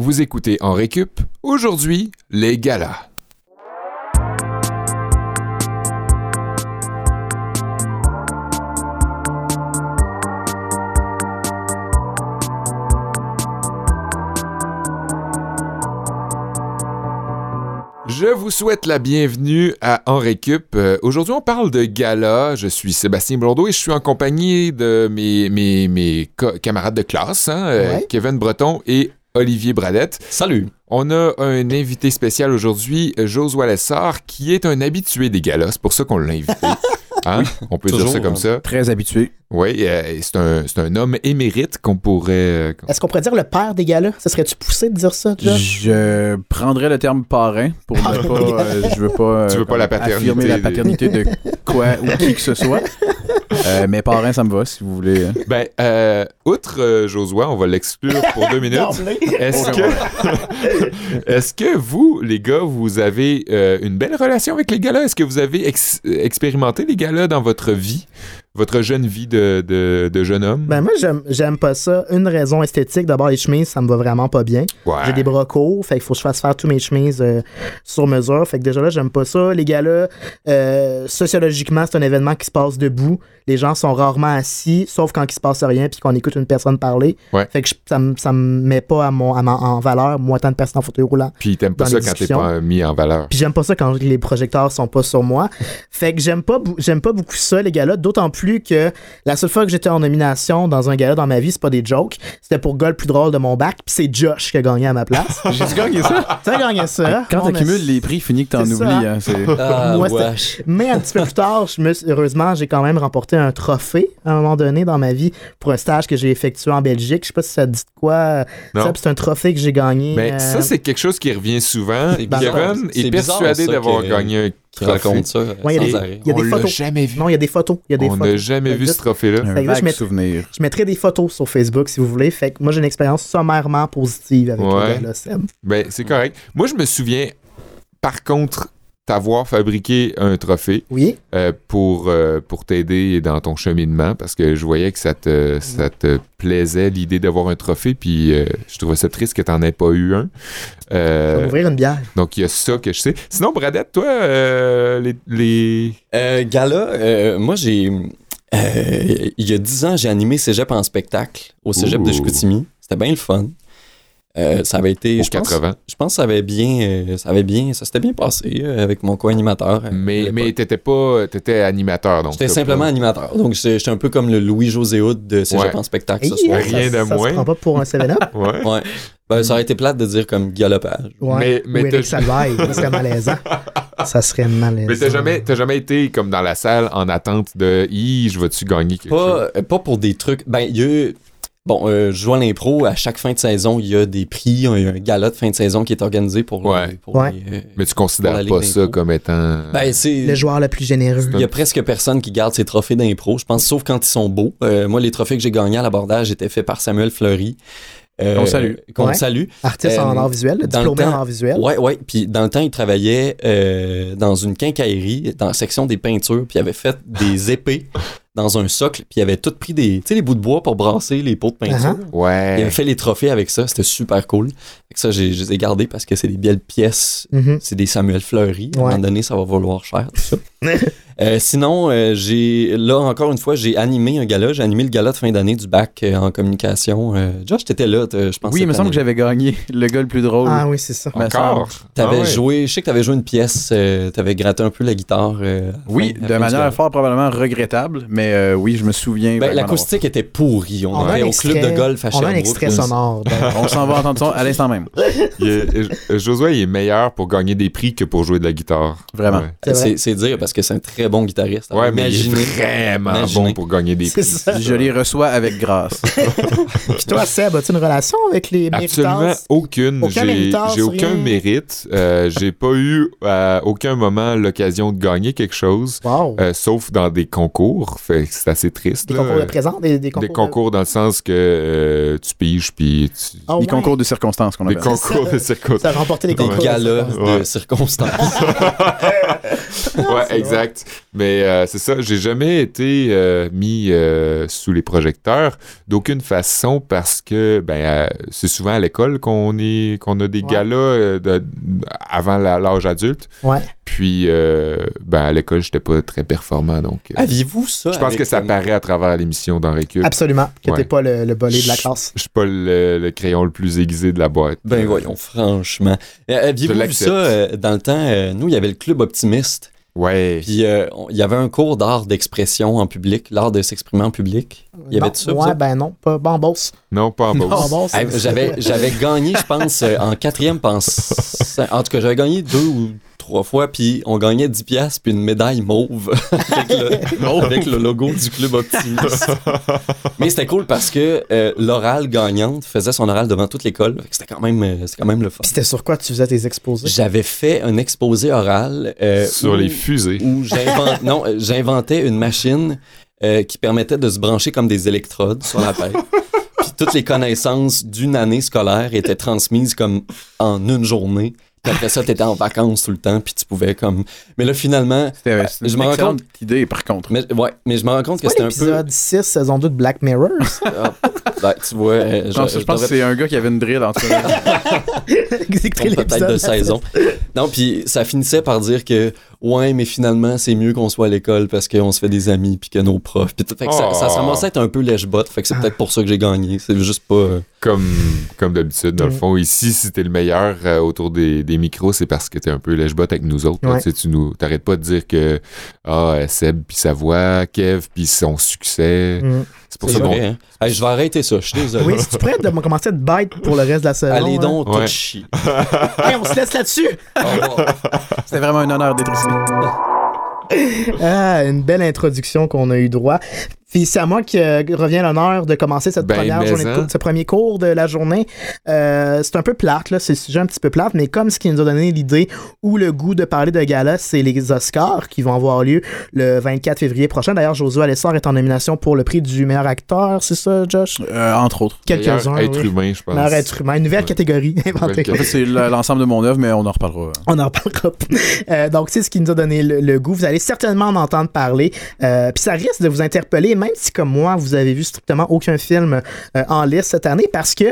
Vous écoutez En Récup. Aujourd'hui, les galas. Je vous souhaite la bienvenue à En Récup. Euh, Aujourd'hui, on parle de gala. Je suis Sébastien Blondeau et je suis en compagnie de mes, mes, mes co- camarades de classe, hein, euh, Ouais. Kevin Breton et Olivier Bradette. Salut. On a un invité spécial aujourd'hui, Josué Lessard, qui est un habitué des galas. C'est pour ça qu'on l'a invité. Hein? On peut dire ça comme hein. ça. Très habitué. Oui, euh, c'est un, c'est un homme émérite qu'on pourrait... euh, Est-ce qu'on pourrait dire le père des gars-là? Ça serait-tu poussé de dire ça, Josh? Je prendrais le terme parrain pour ne pas. euh, je veux pas. euh, Tu veux pas la paternité Affirmer la paternité de quoi ou qui que ce soit. Euh, mais parrain, ça me va si vous voulez. hein. Ben, euh, outre euh, Josué, on va l'exclure pour deux minutes. Est-ce que, est-ce que vous, les gars, vous avez euh, une belle relation avec les galas? Est-ce que vous avez ex- expérimenté les galas dans votre vie, votre jeune vie de, de, de jeune homme? Ben moi, j'aime, pas ça. Une raison esthétique, d'abord, les chemises, ça me va vraiment pas bien. ouais. J'ai des bras courts, fait qu'il faut que je fasse faire tous mes chemises euh, sur mesure. Fait que déjà là, j'aime pas ça. Les gars-là, euh, sociologiquement, c'est un événement qui se passe debout. Les gens sont rarement assis, sauf quand il se passe rien puis qu'on écoute une personne parler. Ouais. Fait que je- ça, me- ça me met pas à mon, à ma- en valeur, moi, tant de personnes en fauteuil roulant. Puis t'aimes pas ça quand t'es pas mis en valeur. Puis j'aime pas ça quand les projecteurs sont pas sur moi. Fait que j'aime pas, bou- j'aime pas beaucoup ça, les gars-là. D'autant plus que la seule fois que j'étais en nomination dans un gala dans ma vie, c'est pas des jokes. C'était pour gars le plus drôle de mon bac. Puis c'est Josh qui a gagné à ma place. J'ai-tu gagné ça? T'as gagné ça. Quand t'accumules les prix, finis que t'en oublies. hein, Ah, Moi, c'était- wesh. Mais un petit peu plus tard, je me suis- heureusement, j'ai quand même remporté un trophée à un moment donné dans ma vie pour un stage que j'ai effectué en Belgique. Je sais pas si ça te dit de quoi. C'est un trophée que j'ai gagné. Mais euh, ça, c'est quelque chose qui revient souvent. C'est bizarre. Kevin est bizarre, persuadé d'avoir que- gagné un Qui raconte ça euh, Ouais, il y a sans des- arrêt. il y a des On l'a photos. jamais vu. Non, il y a des photos. Il y a des On n'a jamais vu ce trophée-là. Un je souvenir. Je mettrai des photos sur Facebook si vous voulez. Fait que moi, j'ai une expérience sommairement positive avec Ouais. le Seb. Ben, c'est correct. Moi, je me souviens, par contre, t'avoir fabriqué un trophée Oui. euh, pour, euh, pour t'aider dans ton cheminement parce que je voyais que ça te, ça te plaisait l'idée d'avoir un trophée, puis euh, je trouvais ça triste que t'en aies pas eu un. Euh, m'ouvrir une bière. donc, il y a ça que je sais. Sinon, Bradette, toi, euh, les, les- Euh, gala, euh, moi j'ai. euh, il y a 10 ans, j'ai animé Cégep en spectacle au Cégep de. Chicoutimi. C'était bien le fun. Euh, ça avait été. aux je pense- 80. Je pense que ça avait bien. euh, ça avait bien. Ça s'était bien passé euh, avec mon co-animateur. euh, Mais, mais t'étais pas... T'étais animateur, donc. J'étais simplement pas- animateur. Donc j'étais un peu comme le Louis-José Hood de Cégep Ouais. en spectacle ce soir. Rien ça, de ça moins. se prend pas pour un 7-up. Ouais. Ouais. Ben, ça aurait été plate de dire comme galopage. Ouais. Mais- mais Ou Eric t'as- Salvaille. Ça serait malaisant. ça serait malaisant. Mais t'as jamais, t'as jamais été comme dans la salle en attente de « Hi, je vais-tu gagner quelque chose? Pas, euh, pas pour des trucs. Ben, il y a. Bon, euh, je joue à l'impro. À chaque fin de saison, il y a des prix. Il y a un gala de fin de saison qui est organisé pour. Ouais. les- pour Ouais. les, euh, Mais tu considères pas ça comme étant... ben, c'est. Le joueur le plus généreux. Il y a presque personne qui garde ses trophées d'impro, je pense, sauf quand ils sont beaux. Euh, moi, les trophées que j'ai gagnés à l'abordage étaient faits par Samuel Fleury. Euh, Qu'on salue. Qu'on Ouais. salue. Artiste Euh, en art visuel, diplômé en temps- art visuel. Ouais, ouais. Puis dans le temps, il travaillait euh, dans une quincaillerie, dans la section des peintures, puis il avait fait des épées dans un socle, puis il avait tout pris des, tu sais, les bouts de bois pour brasser les pots de peinture. Uh-huh. Il Ouais. avait fait les trophées avec ça, c'était super cool. Fait que ça, j'ai- je les ai gardés parce que c'est des belles pièces. Mhm. C'est des Samuel Fleury. À un Ouais. moment donné, ça va valoir cher, tout ça. Euh, sinon, euh, j'ai là encore une fois, j'ai animé un gala. J'ai animé le gala de fin d'année du bac euh, en communication. Euh, Josh, t'étais là, je pense. Oui, il me semble que j'avais gagné le gars le plus drôle. Ah oui, c'est ça. Encore? T'avais Ah ouais. joué, je sais que t'avais joué une pièce, euh, t'avais gratté un peu la guitare. euh, Oui, fin- de manière fort probablement regrettable, mais euh, oui, je me souviens. Ben, L'acoustique était pourrie. On, On était au club de golf à On a un Sherbrooke. extrait sonore. d'avoir. On s'en va entendre ça à l'instant même. Il est- euh, Josué, il est meilleur pour gagner des prix que pour jouer de la guitare. Vraiment. Ouais, C'est vrai. Dire parce que c'est un très bon guitariste. Ouais, mais il est Imaginez. vraiment Imaginez. bon pour gagner des prix. ça. Je les reçois avec grâce. Puis toi, Seb, as-tu une relation avec les Absolument aucune. Aucun J'ai aucun mérite. Euh, j'ai pas eu à aucun moment l'occasion de gagner quelque chose, Wow. euh, sauf dans des concours. Fait que c'est assez triste. Des là. concours de présent, des, des concours. Des concours dans le sens que euh, tu piges puis tu... Ah Les ouais. concours de circonstances qu'on Des appelle. concours de circonstances. Ça a remporté les Des concours. de galas de circonstances. ouais, exact. Mais euh, c'est ça, j'ai jamais été euh, mis euh, sous les projecteurs d'aucune façon parce que ben euh, c'est souvent à l'école qu'on est qu'on a des Ouais. galas euh, de- avant la- l'âge adulte. Ouais. Puis euh, ben à l'école, j'étais pas très performant donc euh, Aviez-vous ça? je pense que ça euh, paraît à travers l'émission dans Récup. Absolument. Que Ouais. t'es pas le, le bolé de la classe. Je suis pas le, le crayon le plus aiguisé de la boîte. Ben voyons, franchement. Euh, Aviez-vous vu ça euh, dans le temps? euh, nous, il y avait le club optimiste. Ouais. Puis euh, il y avait un cours d'art d'expression en public, l'art de s'exprimer en public. Il y avait Non, ça? Ouais, ben non, pas Bambos. Non, pas en c'est- Hey, J'avais, j'avais gagné, je pense, euh, en quatrième, pense. En tout cas, j'avais gagné deux ou trois fois, puis on gagnait 10 piastres puis une médaille mauve avec, le, avec le logo du club optimiste. Mais c'était cool parce que euh, l'oral gagnante faisait son oral devant toute l'école. C'était quand même, euh, quand même le fun. Puis c'était sur quoi tu faisais tes exposés? J'avais fait un exposé oral euh, Sur où- les fusées. où non, j'inventais une machine euh, qui permettait de se brancher comme des électrodes sur la tête. Puis toutes les connaissances d'une année scolaire étaient transmises comme en une journée. Puis après ça, t'étais en vacances tout le temps, puis tu pouvais comme... Mais là, finalement... C'était c'était Je une me rends excellente idée, par contre. Mais, ouais, mais je me rends compte que c'était un peu... l'épisode 6, saison 2 de Black Mirror? Ah, ben, tu vois, euh, Je pense, je pense que c'est un gars qui avait une drill en tout cas. Peut-être l'épisode, de saison. Non, puis ça finissait par dire que ouais, mais finalement c'est mieux qu'on soit à l'école parce qu'on se fait des amis puis que nos profs. Puis tout. Fait que ça, ça Oh. ramassait à être un peu lèche-botte. Fait que c'est peut-être pour ça que j'ai gagné. C'est juste pas. euh, Comme, comme d'habitude, dans le Mm. fond. Ici, si t'es le meilleur euh, autour des, des micros, c'est parce que t'es un peu lèche-bot avec nous autres. là. Ouais. Tu sais, tu nous, t'arrêtes pas de dire que ah, euh, Seb puis sa voix, Kev puis son succès. Mm. C'est pour c'est ça qu'on... vrai, hein. Hey, je vais arrêter ça. Je suis désolé. Oui, si tu prêtes de commencer à te bite pour le reste de la saison. Allez hein. donc, tout Ouais. chier. Hey, on se laisse là-dessus! Au revoir. C'était vraiment un honneur d'être ici. Ah, une belle introduction qu'on a eu droit. Puis c'est à moi qui euh, revient l'honneur de commencer cette Ben, première mais journée de hein. cours, ce premier cours de la journée. Euh, c'est un peu plate, là, c'est le sujet un petit peu plate, mais comme ce qui nous a donné l'idée ou le goût de parler de gala, c'est les Oscars qui vont avoir lieu le 24 février prochain. D'ailleurs, Josué Alessard est en nomination pour le prix du meilleur acteur, c'est ça, Josh? Euh, entre autres. Quelques-uns. Meilleur être oui. humain, je pense. Meilleur être humain, une nouvelle Ouais. catégorie inventée. Nouvelle En fait, c'est l'ensemble de mon œuvre, mais on en reparlera. On en parlera. Euh, donc, c'est ce qui nous a donné le, le goût. Vous allez certainement en entendre parler. Euh, Puis ça risque de vous interpeller, même si, comme moi, vous avez vu strictement aucun film euh, en liste cette année, parce que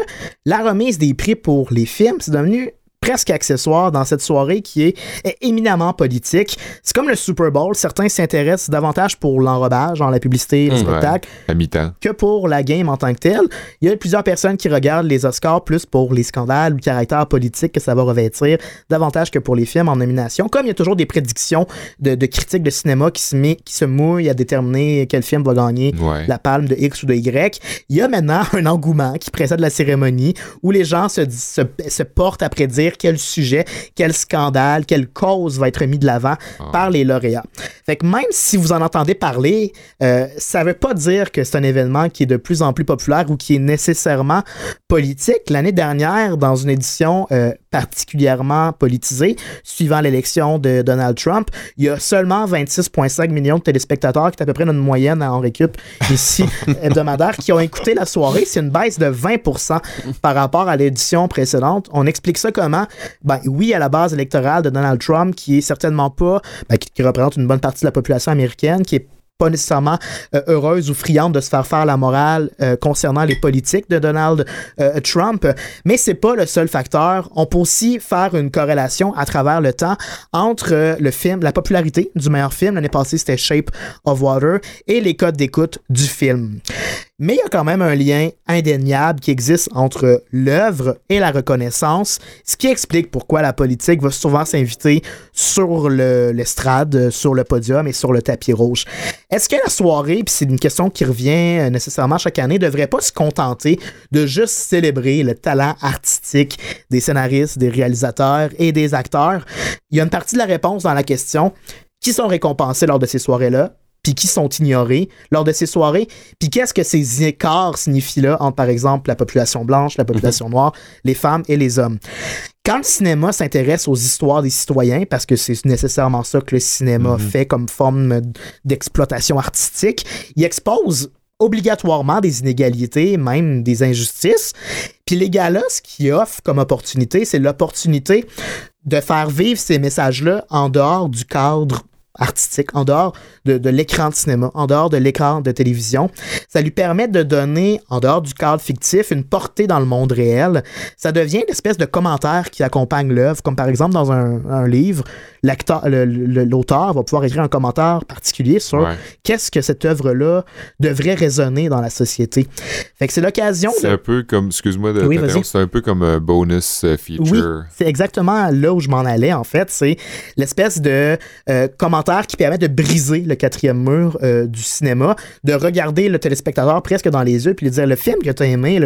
la remise des prix pour les films, c'est devenu presque accessoire dans cette soirée qui est, éminemment politique. C'est comme le Super Bowl. Certains s'intéressent davantage pour l'enrobage, dans la publicité, le Mmh, spectacle, À mi-temps. que pour la game en tant que telle. Il y a plusieurs personnes qui regardent les Oscars plus pour les scandales ou le caractère politique que ça va revêtir, davantage que pour les films en nomination. Comme il y a toujours des prédictions de, de critiques de cinéma qui se, met, qui se mouillent à déterminer quel film va gagner Ouais. la palme de X ou de Y. Il y a maintenant un engouement qui précède la cérémonie où les gens se, se, se portent à prédire quel sujet, quel scandale, quelle cause va être mis de l'avant par les lauréats. Fait que même si vous en entendez parler, euh, ça veut pas dire que c'est un événement qui est de plus en plus populaire ou qui est nécessairement politique. L'année dernière, dans une édition euh, particulièrement politisée, suivant l'élection de Donald Trump, il y a seulement 26,5 millions de téléspectateurs, qui est à peu près notre moyenne en récup ici hebdomadaire, qui ont écouté la soirée. C'est une baisse de 20% par rapport à l'édition précédente. On explique ça comment? Ben oui, à la base électorale de Donald Trump, qui est certainement pas, ben, qui, représente une bonne partie de la population américaine, qui est pas nécessairement euh, heureuse ou friande de se faire faire la morale euh, concernant les politiques de Donald euh, Trump, mais c'est pas le seul facteur. On peut aussi faire une corrélation à travers le temps entre le film, la popularité du meilleur film l'année passée c'était Shape of Water et les codes d'écoute du film. Mais il y a quand même un lien indéniable qui existe entre l'œuvre et la reconnaissance, ce qui explique pourquoi la politique va souvent s'inviter sur le- l'estrade, sur le podium et sur le tapis rouge. Est-ce que la soirée, puis c'est une question qui revient euh, nécessairement chaque année, devrait pas se contenter de juste célébrer le talent artistique des scénaristes, des réalisateurs et des acteurs? Il y a une partie de la réponse dans la question. Qui sont récompensés lors de ces soirées-là? Puis qui sont ignorés lors de ces soirées, puis qu'est-ce que ces écarts signifient là entre, par exemple, la population blanche, la population noire, les femmes et les hommes? quand le cinéma s'intéresse aux histoires des citoyens, parce que c'est nécessairement ça que le cinéma Mhm. fait comme forme d'exploitation artistique, il expose obligatoirement des inégalités, même des injustices. Puis les gars-là, ce qu'ils offrent comme opportunité, c'est l'opportunité de faire vivre ces messages-là en dehors du cadre artistique, en dehors de, de l'écran de cinéma, en dehors de l'écran de télévision. Ça lui permet de donner, en dehors du cadre fictif, une portée dans le monde réel. Ça devient l'espèce de commentaire qui accompagne l'œuvre, comme par exemple dans un, un livre, l'acteur, le- le- l'auteur va pouvoir écrire un commentaire particulier sur Ouais. qu'est-ce que cette œuvre-là devrait résonner dans la société. Fait que c'est l'occasion C'est de... un peu comme, excuse-moi de Oui, c'est un peu comme un bonus euh, feature. Oui, c'est exactement là où je m'en allais, en fait. C'est l'espèce de euh, commentaire qui permet de briser le quatrième mur euh, du cinéma, de regarder le téléspectateur presque dans les yeux puis lui dire le film que tu as aimé,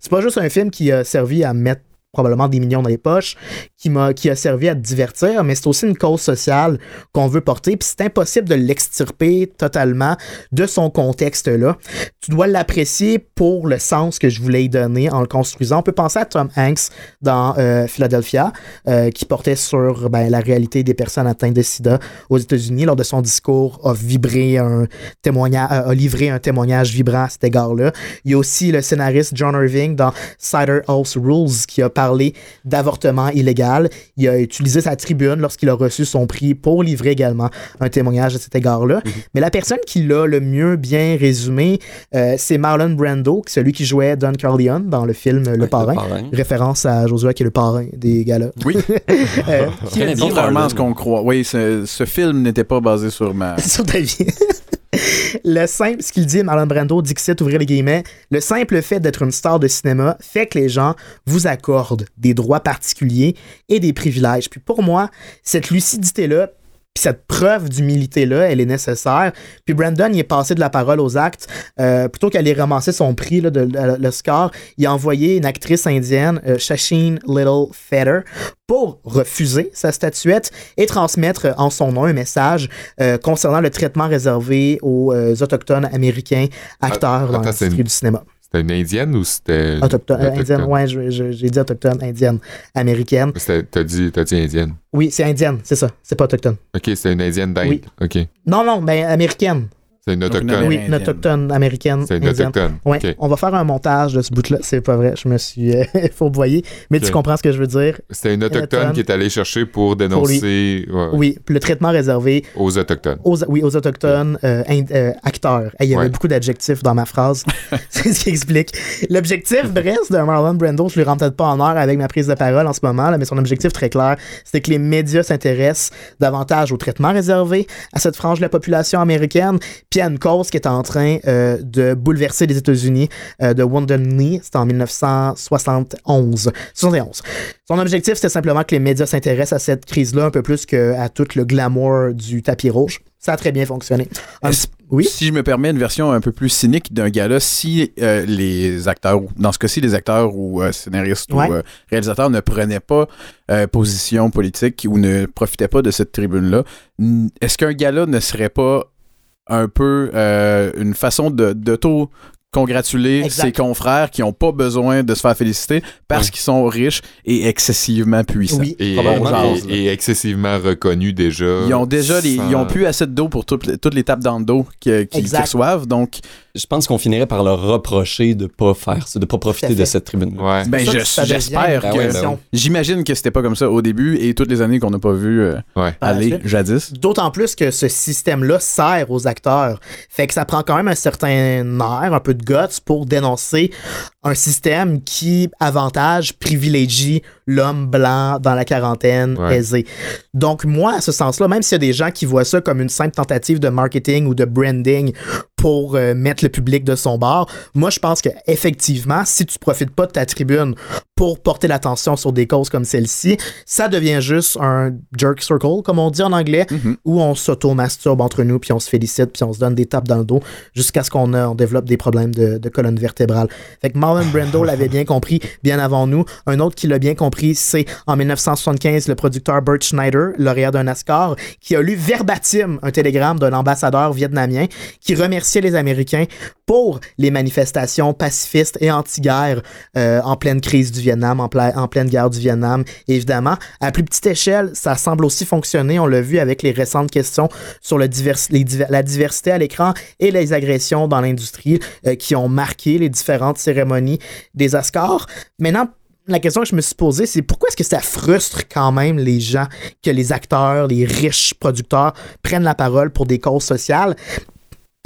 c'est pas juste un film qui a servi à mettre probablement des millions dans les poches, qui, m'a, qui a servi à te divertir, mais c'est aussi une cause sociale qu'on veut porter, puis c'est impossible de l'extirper totalement de son contexte-là. Tu dois l'apprécier pour le sens que je voulais y donner en le construisant. On peut penser à Tom Hanks dans euh, Philadelphia, euh, qui portait sur ben, la réalité des personnes atteintes de sida aux États-Unis. Lors de son discours, a vibré un témoignage, a livré un témoignage vibrant à cet égard-là. Il y a aussi le scénariste John Irving dans Cider House Rules qui a parlé d'avortement illégal. Il a utilisé sa tribune lorsqu'il a reçu son prix pour livrer également un témoignage à cet égard-là. Mais la personne qui l'a le mieux bien résumé, euh, c'est Marlon Brando, celui qui jouait Don Corleone dans le film Le Ouais, Parrain. Référence à Josué qui est le parrain des gars-là. Oui, Euh, qui bien contrairement à ce qu'on croit. Oui, ce, ce film n'était pas basé sur ma. sur ta vie. Le simple, ce qu'il dit, Marlon Brando, c'est ouvrir les guillemets, le simple fait d'être une star de cinéma fait que les gens vous accordent des droits particuliers et des privilèges. Puis pour moi, cette lucidité-là, puis cette preuve d'humilité-là, elle est nécessaire. Puis Brandon, il est passé de la parole aux actes. Euh, plutôt qu'aller ramasser son prix, là, de, de- le score, il a envoyé une actrice indienne, euh, Little Feather, pour refuser sa statuette et transmettre euh, en son nom un message euh, concernant le traitement réservé aux euh, autochtones américains acteurs dans attends, l'industrie du cinéma. C'était une indienne ou c'était. Autochtone, euh, indienne, ouais, j'ai dit autochtone, indienne, américaine. T'as dit, t'as dit indienne. Oui, c'est indienne, c'est ça, c'est pas autochtone. Ok, c'était une indienne d'Inde. Oui. Ok. Non, non, mais américaine. C'est une autochtone. Oui, une autochtone américaine. C'est une autochtone. Ouais, on va faire un montage de ce bout-là. C'est pas vrai, je me suis euh, fourvoyé. Mais tu comprends ce que je veux dire. C'était une autochtone autochtone. qui est allée chercher pour dénoncer ouais, Oui, le traitement réservé aux autochtones. aux, oui, aux autochtones euh, euh, acteurs. Il y avait Ouais. beaucoup d'adjectifs dans ma phrase. C'est ce qui explique. L'objectif, bref, de Marlon Brando, je lui rends peut-être pas en heure avec ma prise de parole en ce moment, là, mais son objectif très clair, c'est que les médias s'intéressent davantage au traitement réservé à cette frange de la population américaine, puis à une cause qui est en train euh, de bouleverser les États-Unis euh, de Wounded Knee. C'était en 1971. 71. Son objectif, c'était simplement que les médias s'intéressent à cette crise-là un peu plus qu'à tout le glamour du tapis rouge. Ça a très bien fonctionné. Un Oui? Si je me permets une version un peu plus cynique d'un gars-là, si euh, les acteurs, dans ce cas-ci, les acteurs ou euh, scénaristes Ouais. ou euh, réalisateurs ne prenaient pas position politique ou ne profitaient pas de cette tribune-là, est-ce qu'un gars-là ne serait pas un peu euh, une façon de d'auto congratuler Exact. ses confrères qui n'ont pas besoin de se faire féliciter parce qu'ils sont riches et excessivement puissants. Oui. Et, Probablement. et- et excessivement reconnus déjà. Ils ont déjà les, sans- ils ont plus assez de dos pour toutes les, toutes les tapes dans le dos qu'ils Exact. reçoivent. Donc, Je pense qu'on finirait par leur reprocher de pas faire ça, de pas profiter Tout de cette tribune. Ouais. ben, je- j'espère Ben ouais, que. ben question. J'imagine que c'était pas comme ça au début et toutes les années qu'on n'a pas vu euh, Ouais. Aller jadis. D'autant plus que ce système-là sert aux acteurs. Fait que ça prend quand même un certain air, un peu de guts pour dénoncer un système qui avantage, privilégie l'homme blanc dans la quarantaine Ouais. aisée. Donc moi, à ce sens-là, même s'il y a des gens qui voient ça comme une simple tentative de marketing ou de branding pour euh, mettre le public de son bord, moi je pense que effectivement, si tu profites pas de ta tribune pour porter l'attention sur des causes comme celle-ci, ça devient juste un jerk circle, comme on dit en anglais, Mhm. où on s'auto-masturbe entre nous, puis on se félicite, puis on se donne des tapes dans le dos, jusqu'à ce qu'on on développe des problèmes de, de colonne vertébrale. Fait que Marlon Brando l'avait bien compris bien avant nous. Un autre qui l'a bien compris, c'est en 1975 le producteur Bert Schneider, lauréat d'un Oscar, qui a lu verbatim un télégramme d'un ambassadeur vietnamien qui remercie remerciait les Américains pour les manifestations pacifistes et anti-guerre euh, en pleine crise du Vietnam, en, en pleine guerre du Vietnam, évidemment. À plus petite échelle, ça semble aussi fonctionner. On l'a vu avec les récentes questions sur la diversité à l'écran et les agressions dans l'industrie euh, qui ont marqué les différentes cérémonies des Oscars. Maintenant, la question que je me suis posée, c'est pourquoi est-ce que ça frustre quand même les gens que les acteurs, les riches producteurs prennent la parole pour des causes sociales?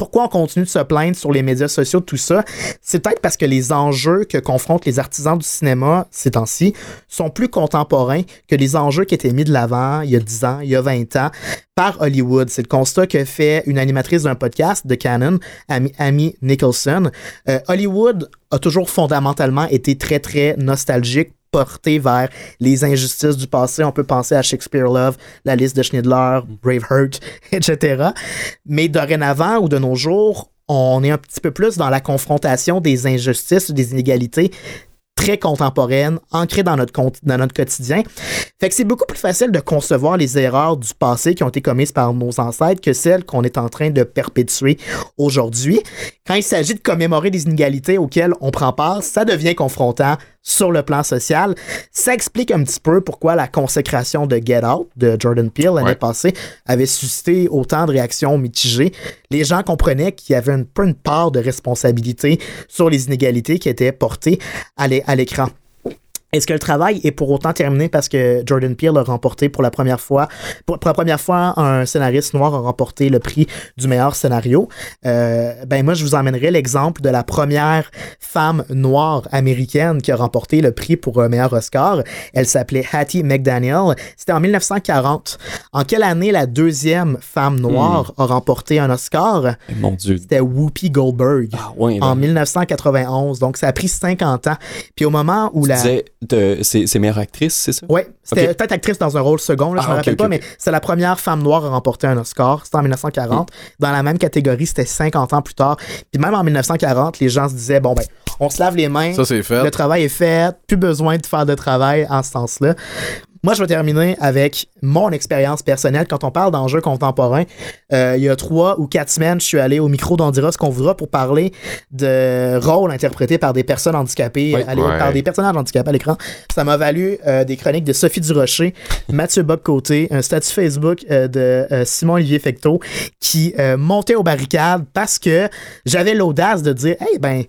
Pourquoi on continue de se plaindre sur les médias sociaux de tout ça? C'est peut-être parce que les enjeux que confrontent les artisans du cinéma ces temps-ci sont plus contemporains que les enjeux qui étaient mis de l'avant il y a 10 ans, il y a 20 ans par Hollywood. C'est le constat que fait une animatrice d'un podcast de Canon, Amy, Nicholson. Euh, Hollywood a toujours fondamentalement été très, très nostalgique porté vers les injustices du passé. On peut penser à Shakespeare Love, la liste de Schindler, Braveheart, etc. Mais dorénavant ou de nos jours, on est un petit peu plus dans la confrontation des injustices, des inégalités très contemporaines, ancrées dans notre, dans notre quotidien. Fait que c'est beaucoup plus facile de concevoir les erreurs du passé qui ont été commises par nos ancêtres que celles qu'on est en train de perpétuer aujourd'hui. Quand il s'agit de commémorer des inégalités auxquelles on prend part, ça devient confrontant sur le plan social. Ça explique un petit peu pourquoi la consécration de Get Out de Jordan Peele l'année Ouais. passée avait suscité autant de réactions mitigées. Les gens comprenaient qu'il y avait un peu une part de responsabilité sur les inégalités qui étaient portées à l'écran. Est-ce que le travail est pour autant terminé parce que Jordan Peele a remporté pour la première fois, pour, pour la première fois, un scénariste noir a remporté le prix du meilleur scénario? Euh, ben moi, je vous emmènerai l'exemple de la première femme noire américaine qui a remporté le prix pour un meilleur Oscar. Elle s'appelait Hattie McDaniel. C'était en 1940. En quelle année la deuxième femme noire a remporté un Oscar? Eh, Mon Dieu. C'était Whoopi Goldberg. Ah, ouais. En là. 1991, donc ça a pris 50 ans. Puis au moment où Tu la... disais, c'est c'est meilleure actrice, c'est ça? Ouais, c'était peut-être actrice dans un rôle second, là, je Ah, me rappelle pas, mais c'est la première femme noire à remporter un Oscar. C'était en 1940. Mm. Dans la même catégorie, c'était 50 ans plus tard. Puis même en 1940, les gens se disaient, bon, ben, on se lave les mains, Ça, c'est fait. le travail est fait, plus besoin de faire de travail en ce sens-là. Moi, je vais terminer avec mon expérience personnelle. Quand on parle d'enjeux contemporains, euh, il y a trois ou quatre semaines, je suis allé au micro d'On dira ce qu'on voudra pour parler de rôles interprétés par des personnes handicapées, à Ouais. par des personnages handicapés à l'écran. Ça m'a valu euh, des chroniques de Sophie Durocher, Mathieu Bob Côté, un statut Facebook euh, de euh, Simon-Olivier Fecteau qui euh, montait aux barricades parce que j'avais l'audace de dire, hey, ben,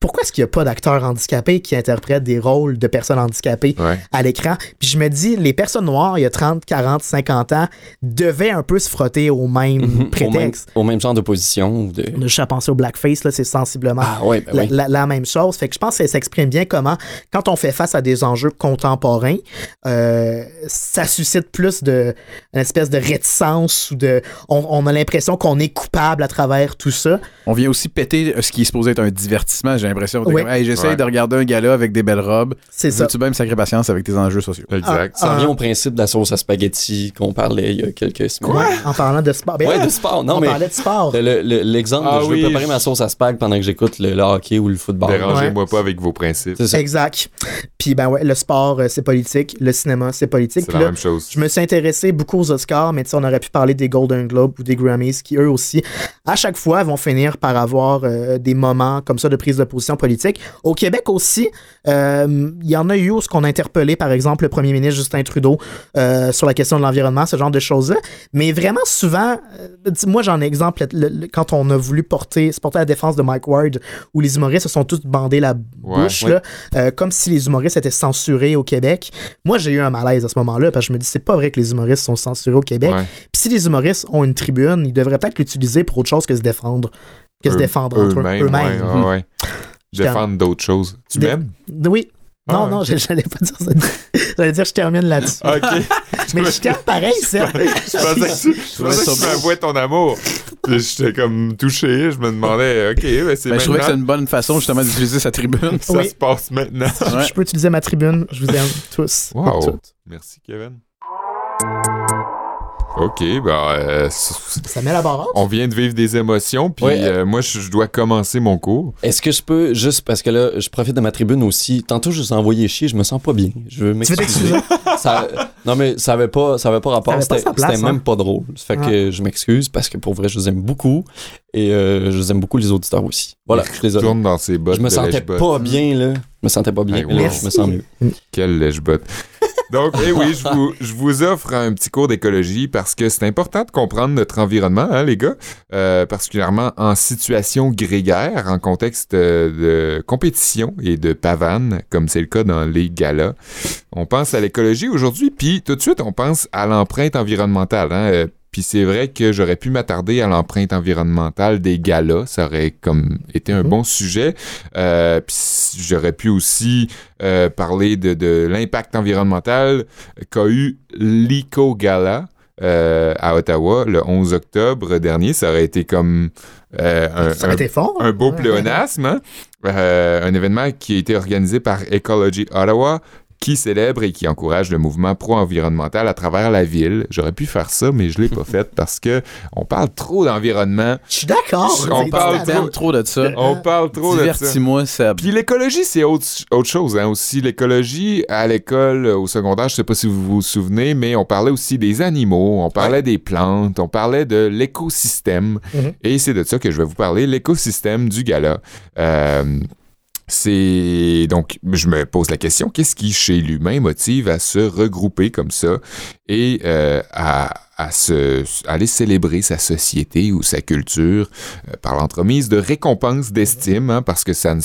pourquoi est-ce qu'il n'y a pas d'acteurs handicapés qui interprètent des rôles de personnes handicapées Ouais. à l'écran? Puis je me dis, les personnes noires, il y a 30, 40, 50 ans, devaient un peu se frotter au même Mhm. Au même, prétexte. au même genre de position. De... Je suis à penser au blackface, là, c'est sensiblement Ah, ouais, ben la, oui. la- la même chose. Fait que je pense que ça s'exprime bien comment, quand on fait face à des enjeux contemporains, euh, ça suscite plus de une espèce de réticence ou de. On, on a l'impression qu'on est coupable à travers tout ça. On vient aussi péter ce qui est supposé être un divertissement, j'ai l'impression. Oui. Hey, Ouais. de regarder un gala avec des belles robes. C'est ça. Veux-tu bien me sacrer patience avec tes enjeux sociaux? Exact. Ah, Ça revient au principe de la sauce à spaghetti qu'on parlait il y a quelques semaines. Ouais, en parlant de sport. Ben Ouais, de sport. Non, on mais parlait de sport. le- le- l'exemple Ah de je veux oui, préparer je- ma sauce à spag pendant que j'écoute le, le hockey ou le football. Dérangez-moi pas avec vos principes. C'est ça. Exact. Puis ben ouais, le sport, euh, c'est politique. Le cinéma, c'est politique. C'est la là, même chose. Je me suis intéressé beaucoup aux Oscars, mais tu sais, on aurait pu parler des Golden Globes ou des Grammys qui, eux aussi, à chaque fois, vont finir par avoir euh, des moments comme ça de prise de position politique. Au Québec aussi, euh, il y en a eu où ce qu'on a interpellé, par exemple, le premier ministre Justin Trudeau euh, sur la question de l'environnement, ce genre de choses-là. Mais vraiment souvent, euh, moi j'en ai exemple, le- le- quand on a voulu porter, se porter à la défense de Mike Ward, où les humoristes se sont tous bandés la bouche, ouais. là, comme si les humoristes étaient censurés au Québec. Moi, j'ai eu un malaise à ce moment-là, parce que je me dis, c'est pas vrai que les humoristes sont censurés au Québec. Ouais. Puis si les humoristes ont une tribune, ils devraient peut-être l'utiliser pour autre chose que se défendre. Que se entre eux- Eux-mêmes. eux-mêmes. ouais, ouais, ouais. Je Défendre d'autres choses. Tu m'aimes? Oui. Non, Ah, non, ok. j'allais pas dire ça. J'allais dire, je termine là-dessus. Ok. Mais je termine pareil, ça. Je pensais que tu, m'avouais ton amour. Puis j'étais comme touché. Je me demandais, ok, ben c'est Ben, je trouvais que c'est une bonne façon justement d'utiliser sa tribune. Ça Oui. se passe maintenant. Ouais. Je peux utiliser ma tribune. Je vous aime tous. Wow. Toutes. Merci, Kevin. OK, ben, euh, Ça met la barre on vient de vivre des émotions, puis Ouais. euh, moi, je je dois commencer mon cours. Est-ce que je peux, juste parce que là, je profite de ma tribune aussi. Tantôt, je vous ai envoyé chier, je me sens pas bien. Je veux m'excuser. Ça- non, mais ça avait pas, ça avait pas rapport. C'était sa place, c'était hein? même pas drôle. Ça fait que je m'excuse parce que pour vrai, je vous aime beaucoup. Et euh, je vous aime beaucoup les auditeurs aussi. Voilà, je suis désolé. Tourne dans ses bottes Je me sentais pas bien, là. Je me sentais pas bien. Hey, merci. je me sens mieux. Quelle lèche-botte. Donc, eh oui, je vous, je vous offre un petit cours d'écologie parce que c'est important de comprendre notre environnement, hein, les gars, Euh, particulièrement en situation grégaire, en contexte de compétition et de pavane, comme c'est le cas dans les galas. On pense à l'écologie aujourd'hui, puis tout de suite, on pense à l'empreinte environnementale. Hein, euh, puis c'est vrai que j'aurais pu m'attarder à l'empreinte environnementale des galas. Ça aurait comme été un Mhm. bon sujet. Euh, puis j'aurais pu aussi euh, parler de, de l'impact environnemental qu'a eu l'Eco Gala euh, à Ottawa le 11 octobre dernier. Ça aurait été comme euh, un, Ça aurait un- été fort. un beau pléonasme. hein? Euh, un événement qui a été organisé par Ecology Ottawa qui célèbre et qui encourage le mouvement pro-environnemental à travers la ville. J'aurais pu faire ça, mais je l'ai pas fait parce que on parle trop d'environnement. Je suis d'accord. On parle. T'aimes trop de ça. On parle trop de ça. Divertis-moi, Seb. Puis l'écologie, c'est autre, autre chose. Hein. Aussi, l'écologie, à l'école, euh, au secondaire, je sais pas si vous vous souvenez, mais on parlait aussi des animaux, on parlait des plantes, on parlait de l'écosystème. Mhm. Et c'est de ça que je vais vous parler, l'écosystème du gala. Euh, c'est donc, je me pose la question, qu'est-ce qui chez l'humain motive à se regrouper comme ça et euh, à, à se, à aller célébrer sa société ou sa culture euh, par l'entremise de récompenses d'estime, hein, parce que ça ne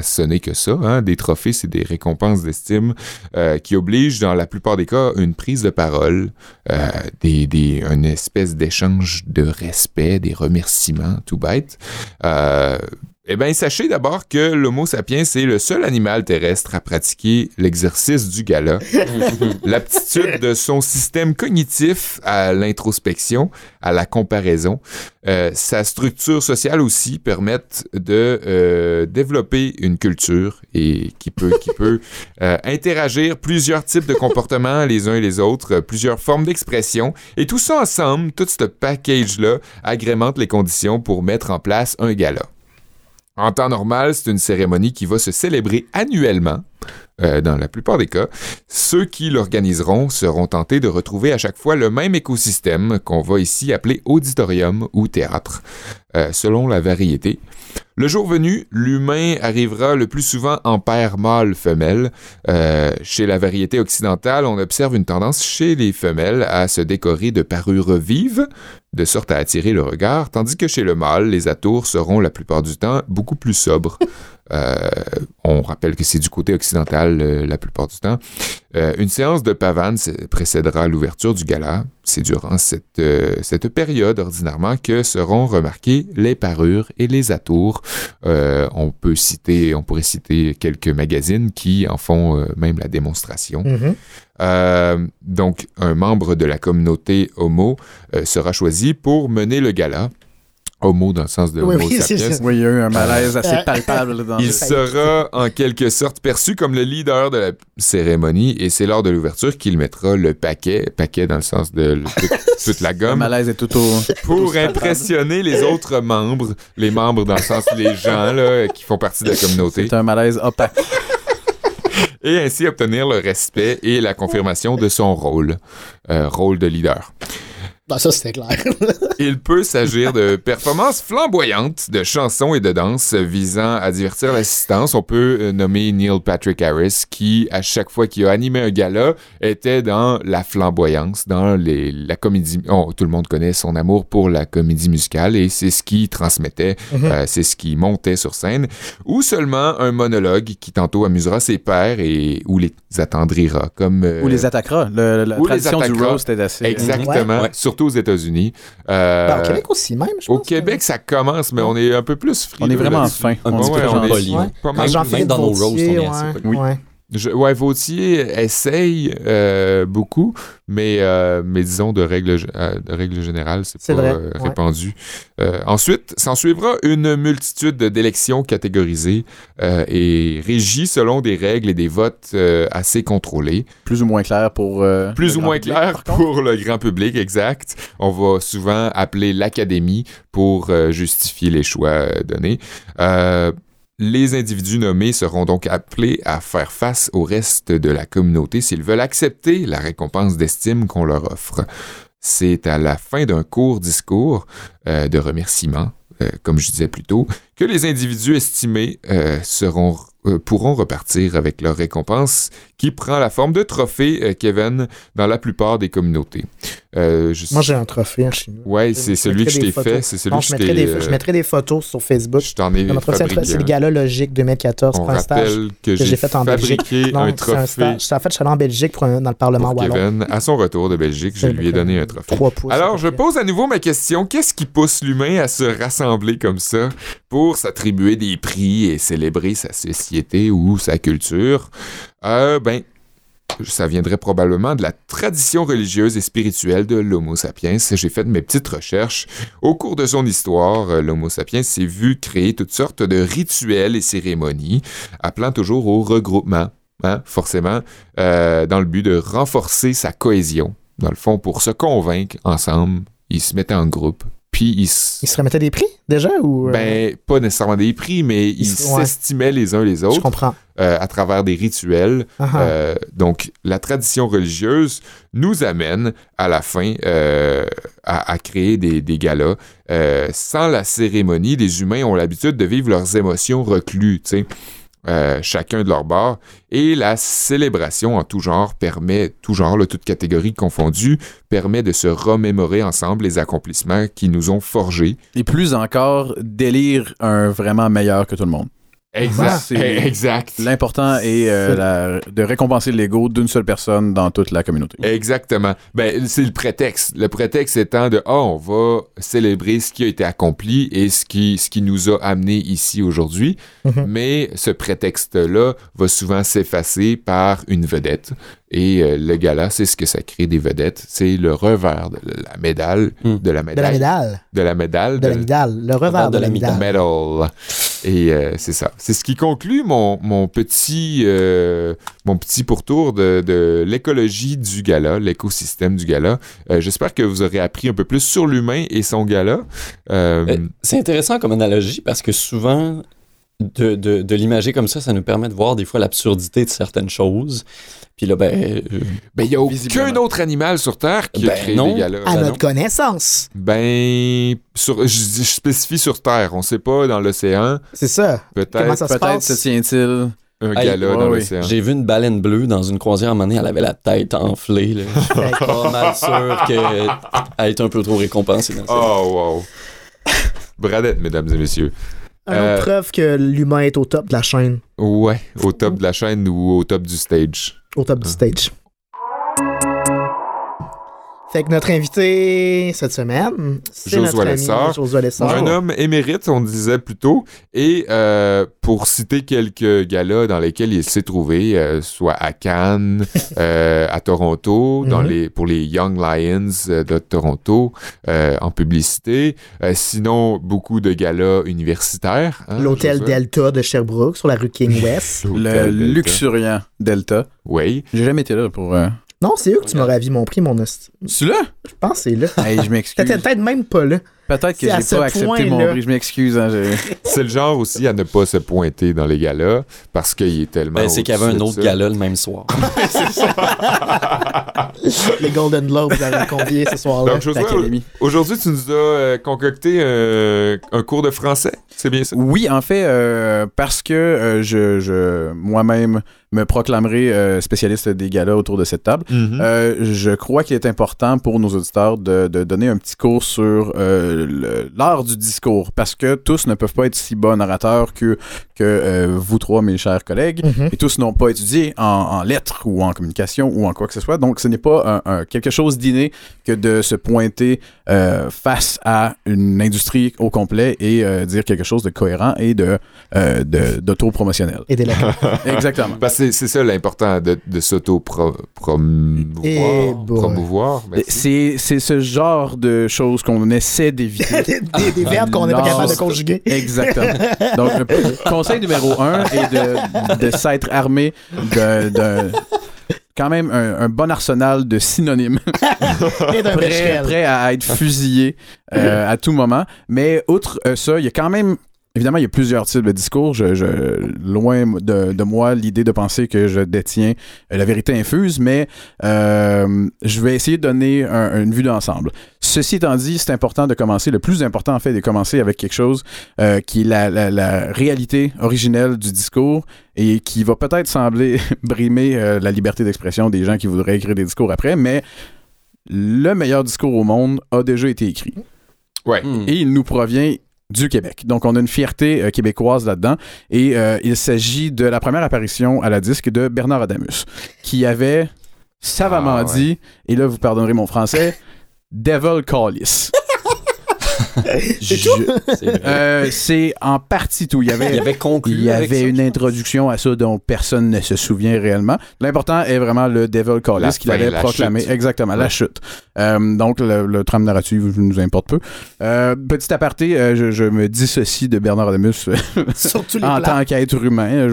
ça n'est que ça, hein, des trophées, c'est des récompenses d'estime euh, qui obligent, dans la plupart des cas, une prise de parole, euh, des, des, une espèce d'échange de respect, des remerciements, tout bête. Euh, eh bien, sachez d'abord que l'Homo sapiens est le seul animal terrestre à pratiquer l'exercice du gala. L'aptitude de son système cognitif à l'introspection, à la comparaison, euh, sa structure sociale aussi permettent de euh, développer une culture et qui peut, qui peut euh, interagir plusieurs types de comportements les uns et les autres, plusieurs formes d'expression. Et tout ça ensemble, tout ce package-là, agrémente les conditions pour mettre en place un gala. En temps normal, c'est une cérémonie qui va se célébrer annuellement. euh, dans la plupart des cas, ceux qui l'organiseront seront tentés de retrouver à chaque fois le même écosystème qu'on va ici appeler auditorium ou théâtre, euh, selon la variété. Le jour venu, l'humain arrivera le plus souvent en paire mâle-femelle. Euh, chez la variété occidentale, on observe une tendance chez les femelles à se décorer de parures vives, de sorte à attirer le regard, tandis que chez le mâle, les atours seront la plupart du temps beaucoup plus sobres. Euh, on rappelle que c'est du côté occidental euh, la plupart du temps. Euh, une séance de pavane précédera l'ouverture du gala. C'est durant cette, cette période ordinairement que seront remarquées les parures et les atours. On peut citer, on pourrait citer quelques magazines qui en font même la démonstration. Mhm. Euh, donc, un membre de la communauté Homo euh, sera choisi pour mener le gala. Homo dans le sens de Oui, Homo oui, sapiens. Oui, il y a eu un malaise assez Euh, palpable dans Il le- sera en quelque sorte perçu comme le leader de la cérémonie et c'est lors de l'ouverture qu'il mettra le paquet, paquet dans le sens de le- toute, toute la Le gomme, malaise est tout au. pour impressionner les autres membres, les membres dans le sens les gens là, qui font partie de la communauté, C'est un malaise opaque. et ainsi obtenir le respect et la confirmation de son rôle, euh, rôle de leader. Ben, ça, c'était clair. Il peut s'agir de performances flamboyantes, de chansons et de danses visant à divertir l'assistance. On peut euh, nommer Neil Patrick Harris qui, à chaque fois qu'il a animé un gala, était dans la flamboyance, dans les, la comédie. oh, tout le monde connaît son amour pour la comédie musicale et c'est ce qui transmettait, Mhm. euh, c'est ce qui montait sur scène. Ou seulement un monologue qui tantôt amusera ses pairs et ou les attendrira, comme euh, Ou les attaquera. Le- la ou les tradition du roast est assez. Exactement, Ouais. surtout aux États-Unis. Euh, Ben, au Québec aussi, même, je au pense. Québec, ça commence, mais on est un peu plus frileux. On est vraiment fin. Un On petit Ouais, peu on est-. Ouais. Pas mal. Même- dans nos roasts, on est assez ouais, ouais. Je, ouais, Vautier essaye euh, beaucoup, mais, euh, mais disons de règle, euh, de règle générale, c'est C'est pas vrai, euh, ouais. répandu. Euh, ensuite, s'en suivra une multitude d'élections catégorisées euh, et régies selon des règles et des votes euh, assez contrôlés. Plus ou moins clair pour. euh, Plus le ou grand moins public, clair pour le grand public, exact. On va souvent appeler l'académie pour euh, justifier les choix euh, donnés. Les individus nommés seront donc appelés à faire face au reste de la communauté s'ils veulent accepter la récompense d'estime qu'on leur offre. C'est à la fin d'un court discours euh, de remerciement, euh, comme je disais plus tôt, que les individus estimés euh, pourront repartir avec leur récompense qui prend la forme de trophée euh, Kevin dans la plupart des communautés. Euh, je- Moi, j'ai un trophée hein, chez nous. Ouais, c'est celui que je t'ai fait, c'est celui Non, que je mettrai, des, euh, je mettrai des photos sur Facebook. je t'en ai fabriqué c'est le gala logique 2014 On pour un stage rappelle que que j'ai fait en Belgique. Non, un trophée stage. En fait, je suis allé en Belgique pour un- dans le Parlement pour wallon. Kevin. À son retour de Belgique, je lui ai donné un trophée. Trois pouces. Alors, je pose à nouveau ma question. Qu'est-ce qui pousse l'humain à se rassembler comme ça pour s'attribuer des prix et célébrer sa société ou sa culture? Euh, ben, ça viendrait probablement de la tradition religieuse et spirituelle de l'Homo sapiens. J'ai fait mes petites recherches. Au cours de son histoire, euh, l'Homo sapiens s'est vu créer toutes sortes de rituels et cérémonies, appelant toujours au regroupement, hein, forcément, euh, dans le but de renforcer sa cohésion. Dans le fond, pour se convaincre ensemble, ils se mettaient en groupe, puis ils Ils se remettaient des prix, déjà, ou... euh, ben, pas nécessairement des prix, mais ils ouais. s'estimaient les uns les je autres comprends. euh, à travers des rituels. Ah, ah. Euh, donc, la tradition religieuse nous amène à la fin à, à créer des, des galas. Sans la cérémonie, les humains ont l'habitude de vivre leurs émotions reclus, sais. Euh, chacun de leur bord. Et la célébration en tout genre permet, tout genre, là, toute catégorie confondue, permet de se remémorer ensemble les accomplissements qui nous ont forgés. Et plus encore, délire un vraiment meilleur que tout le monde. Exact. C'est- exact. L'important est euh, la- de récompenser l'ego d'une seule personne dans toute la communauté. Exactement. Ben, c'est le prétexte. Le prétexte étant de, ah, on va célébrer ce qui a été accompli et ce qui, ce qui nous a amené ici aujourd'hui. Mhm. Mais ce prétexte-là va souvent s'effacer par une vedette. Et euh, le gala, c'est ce que ça crée des vedettes. C'est le revers de la médaille, Hmm. de la De la médaille, médaille. de la médaille, De la médaille. Le revers de la médaille. Medal. Et euh, c'est ça. C'est ce qui conclut mon, mon petit euh, mon petit pourtour de, l'écologie du gala, l'écosystème du gala. Euh, J'espère que vous aurez appris un peu plus sur l'humain et son gala. C'est intéressant comme analogie parce que souvent, de, de, de l'imager comme ça, ça nous permet de voir des fois l'absurdité de certaines choses. Puis là, ben, euh, ben, il n'y a aucun autre animal sur Terre qui a Ben créé non. des galas. À Ben notre non. connaissance. Ben, sur, je, je spécifie sur Terre. On sait pas dans l'océan. C'est ça. Comment Peut-être ça se Peut-être passe? se tient-il? un Hey, gala ouais, dans oui. l'océan. j'ai vu une baleine bleue dans une croisière à un moment donné, elle avait la tête enflée. Là. Je suis pas mal sûr qu'elle est un peu trop récompensée dans ça. Oh, wow. Bradette, mesdames et messieurs. Une Euh, preuve que l'humain est au top de la chaîne, Ouais, au top de la chaîne ou au top du stage. au top du stage. Fait que notre invité cette semaine, c'est Lessard. Lessard. Un homme émérite, on disait plus tôt. Et euh, pour citer quelques galas dans lesquels il s'est trouvé, euh, soit à Cannes, euh, à Toronto, dans Mhm. les, pour les Young Lions de Toronto, euh, en publicité. Euh, sinon, beaucoup de galas universitaires. hein, L'hôtel? Delta de Sherbrooke sur la rue King West. Le Delta. luxuriant Delta. Oui. J'ai jamais été là pour. Non, c'est eux que tu m'aurais avis mon prix, mon hostie. Tu là? Je pense que c'est là. Hey, je m'excuse. T'étais peut-être même pas là. Peut-être que C'est j'ai pas accepté mon prix. Je m'excuse. hein, C'est le genre aussi à ne pas se pointer dans les galas parce qu'il est tellement. Ben, c'est qu'il y avait un autre ça. gala le même soir. Les Golden Globes avaient convié ce soir-là. Aujourd'hui, tu nous as euh, concocté euh, un cours de français? C'est bien ça? Oui, en fait, euh, parce que euh, je, je moi-même me proclamerai euh, spécialiste des galas autour de cette table. Mhm. Euh, je crois qu'il est important pour nos auditeurs de, de donner un petit cours sur euh, l'art du discours, parce que tous ne peuvent pas être si bons orateurs que, que euh, vous trois, mes chers collègues, Mhm. et tous n'ont pas étudié en, en lettres ou en communication ou en quoi que ce soit. Donc, ce n'est pas un, un- quelque chose d'inné que de se pointer euh, face à une industrie au complet et euh, dire quelque quelque chose de cohérent et de, euh, de- d'auto-promotionnel. Et locaux. Exactement. Parce que c'est- c'est ça l'important de, de s'auto-promouvoir. Eh. C'est, c'est ce genre de choses qu'on essaie d'éviter. des, des- des verbes qu'on n'est pas capable de conjuguer. Exactement. Donc, le conseil numéro un est de, de s'être armé de- quand même un, un bon arsenal de synonymes prêt, prêt à être fusillé euh, à tout moment. Mais outre euh, ça, il y a quand même. Évidemment, il y a plusieurs types de discours. Je, je- loin de, de moi l'idée de penser que je détiens euh, la vérité infuse, mais euh, je vais essayer de donner un- une vue d'ensemble. Ceci étant dit, c'est important de commencer. Le plus important, en fait, de commencer avec quelque chose euh, qui est la, la- la réalité originelle du discours et qui va peut-être sembler brimer euh, la liberté d'expression des gens qui voudraient écrire des discours après, mais le meilleur discours au monde a déjà été écrit. Ouais. Hmm. Et il nous provient du Québec. Donc, on a une fierté euh, québécoise là-dedans. Et euh, il s'agit de la première apparition à la disque de Bernard Adamus, qui avait savamment Ah, ouais. dit, et là, vous pardonnerez mon français, Devil Callis. C'est euh, C'est en partie tout. Il y avait, il y avait conclu. il y avec avait ça, une introduction à ça dont personne ne se souvient réellement. L'important est vraiment le Devil Callis qu'il avait la proclamé. chute. Exactement, la chute. Euh, donc, le, le trame narratif nous importe peu. Euh, petit aparté, euh, je, je me dissocie de Bernard Adamus en plans. tant qu'être humain.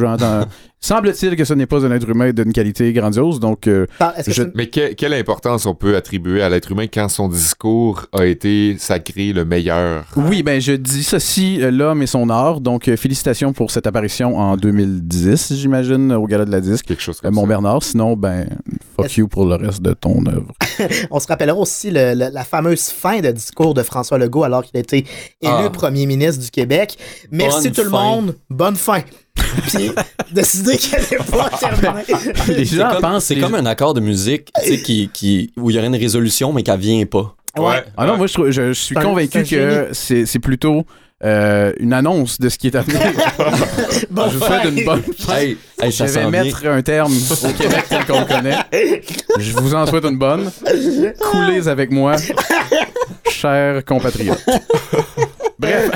Euh, Semble-t-il que ce n'est pas un être humain d'une qualité grandiose, donc euh, Par- Est-ce que je- c'est une- Mais que- quelle importance on peut attribuer à l'être humain quand son discours a été sacré le meilleur? oui, ben je dissocie euh, l'homme et son art. Donc, euh, félicitations pour cette apparition en 2010, j'imagine, au Gala de la Disque. Quelque chose Euh, comme mon ça. Bernard, sinon, ben, fuck you pour le reste de ton œuvre. On se rappellera aussi le- le- la fameuse fin de discours de François Legault alors qu'il a été élu Ah. premier ministre du Québec. Merci Bonne tout le monde, bonne fin. Puis décider qu'elle n'est pas terminée. Les C'est gens comme, pensent c'est les- comme un accord de musique tu sais, qui, qui, où il y aurait une résolution, mais qu'elle vient pas. Ouais. Ah non, moi, je, trouve- je, je suis convaincu que c'est c'est plutôt euh, une annonce de ce qui est à venir. Je vous souhaite une bonne. Hey, hey, Je vais bien. mettre un terme au Québec tel qu'on le connaît. Je vous en souhaite une bonne. Coulez avec moi, chers compatriotes. Bref,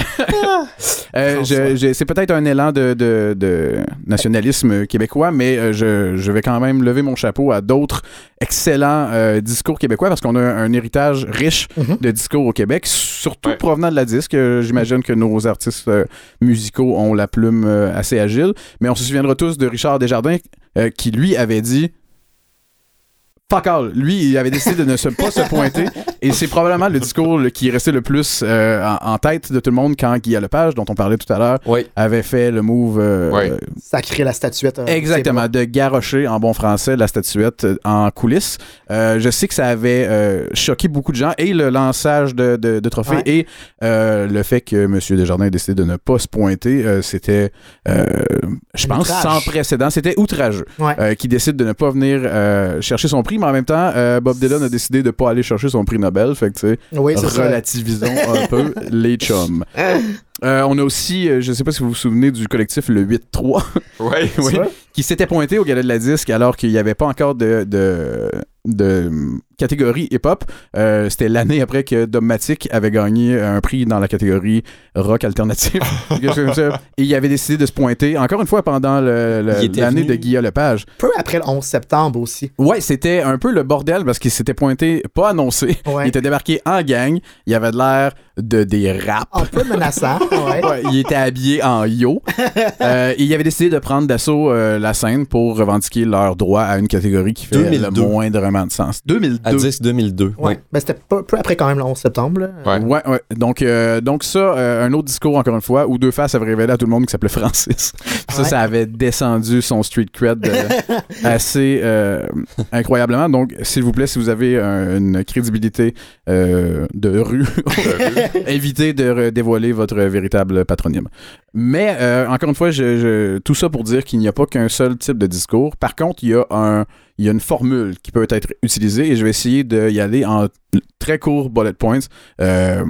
Euh, je- je- c'est peut-être un élan de, de- de nationalisme québécois, mais euh, je, je vais quand même lever mon chapeau à d'autres excellents euh, discours québécois parce qu'on a un, un héritage riche Mhm. de discours au Québec, surtout Ouais. provenant de la disque. Euh, J'imagine que nos artistes euh, musicaux ont la plume euh, assez agile, mais on se souviendra tous de Richard Desjardins euh, qui, lui, avait dit Fuck all. Lui, il avait décidé de ne se, pas se pointer. Et c'est probablement le discours le- qui est resté le plus euh, en, en tête de tout le monde quand Guy Lepage, dont on parlait tout à l'heure, Oui. avait fait le move euh, euh, Sacré la statuette. euh, Exactement, de garrocher en bon français la statuette euh, en coulisses. Euh, je sais que ça avait euh, choqué beaucoup de gens et le lançage de, de, de trophées Ouais. et euh, le fait que M. Desjardins ait décidé de ne pas se pointer, euh, c'était, euh, je pense, outrage. sans précédent. C'était outrageux. Ouais. Euh, qui décide de ne pas venir euh, chercher son prix, mais en même temps, euh, Bob Dylan a décidé de ne pas aller chercher son prix Nobel. Fait que, tu sais, Oui, relativisons un peu les chums. Euh, on a aussi, euh, je ne sais pas si vous vous souvenez du collectif Le 8-3. Ouais. Oui, vrai? qui s'était pointé au gala de la disque alors qu'il n'y avait pas encore de, de, de catégorie hip-hop. Euh, C'était l'année après que Dogmatic avait gagné un prix dans la catégorie rock alternatif. Et il avait décidé de se pointer, encore une fois, pendant l'année de Guillaume Lepage. Peu après le 11 septembre aussi. Ouais, c'était un peu le bordel parce qu'il s'était pointé, pas annoncé. Ouais. Il était débarqué en gang. Il avait de l'air de des raps. Un peu menaçant. Ouais. Ouais, il était habillé en yo. Euh, et il avait décidé de prendre d'assaut euh, la scène pour revendiquer leur droit à une catégorie qui fait 2002. le moindrement de sens. 2002. À disque 2002. Ouais. Ben, c'était peu, peu après quand même le 11 septembre. là. Ouais. Ouais, ouais. Donc, euh, donc ça, euh, un autre discours encore une fois, où deux faces avaient révélé à tout le monde qu'il s'appelait Francis. Ça, Ouais. ça avait descendu son street cred euh, assez euh, incroyablement. Donc, s'il vous plaît, si vous avez un- une crédibilité euh, de rue, évitez de dévoiler votre véritable patronyme. Mais euh, encore une fois, je, je- tout ça pour dire qu'il n'y a pas qu'un seul type de discours. Par contre, il y a un, il y a une formule qui peut être utilisée et je vais essayer d'y aller en très court bullet points. Euh,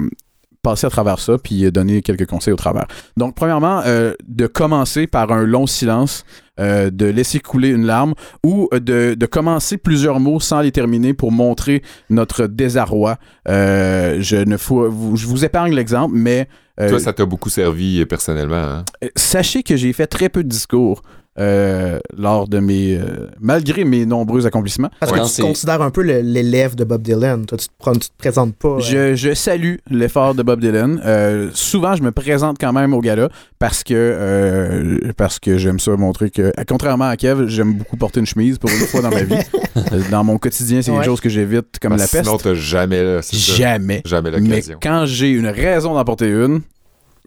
passer à travers ça puis euh, donner quelques conseils au travers. Donc, premièrement, euh, de commencer par un long silence, euh, de laisser couler une larme ou de, de commencer plusieurs mots sans les terminer pour montrer notre désarroi. Euh, je ne fous- je vous épargne l'exemple, mais Toi, ça t'a beaucoup servi personnellement. hein? Sachez que j'ai fait très peu de discours euh, lors de mes. euh, malgré mes nombreux accomplissements. Parce que tu te considères un peu l'élève de Bob Dylan. Toi, tu te, tu te présentes pas. euh, Je, je salue l'effort de Bob Dylan. Euh, souvent, je me présente quand même au gala parce que euh, parce que j'aime ça montrer que, contrairement à Kev, j'aime beaucoup porter une chemise pour une fois dans ma vie. Dans mon quotidien, c'est Ouais. quelque chose que j'évite comme Parce la que Sinon, peste. t'as jamais. Jamais. jamais Mais l'occasion. quand j'ai une raison d'en porter une,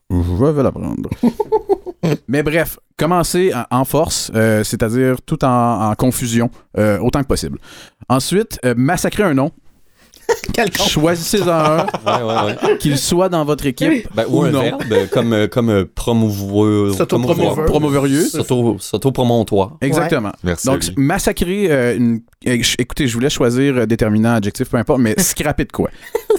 je vais la prendre. Mais bref, commencez en, force, euh, c'est-à-dire tout en, en confusion, euh, autant que possible. Ensuite, euh, massacrez un nom. Choisissez-en un, Ouais, ouais, ouais. qu'il soit dans votre équipe Ben, ou, ou un non. verbe, euh, comme, euh, comme euh, promouvoir. Promoveurieux. S'auto- S'auto-promontoire. Exactement. Merci. Donc, massacrer euh, une. Écoutez, je voulais choisir déterminant, adjectif, peu importe, mais scraper de quoi?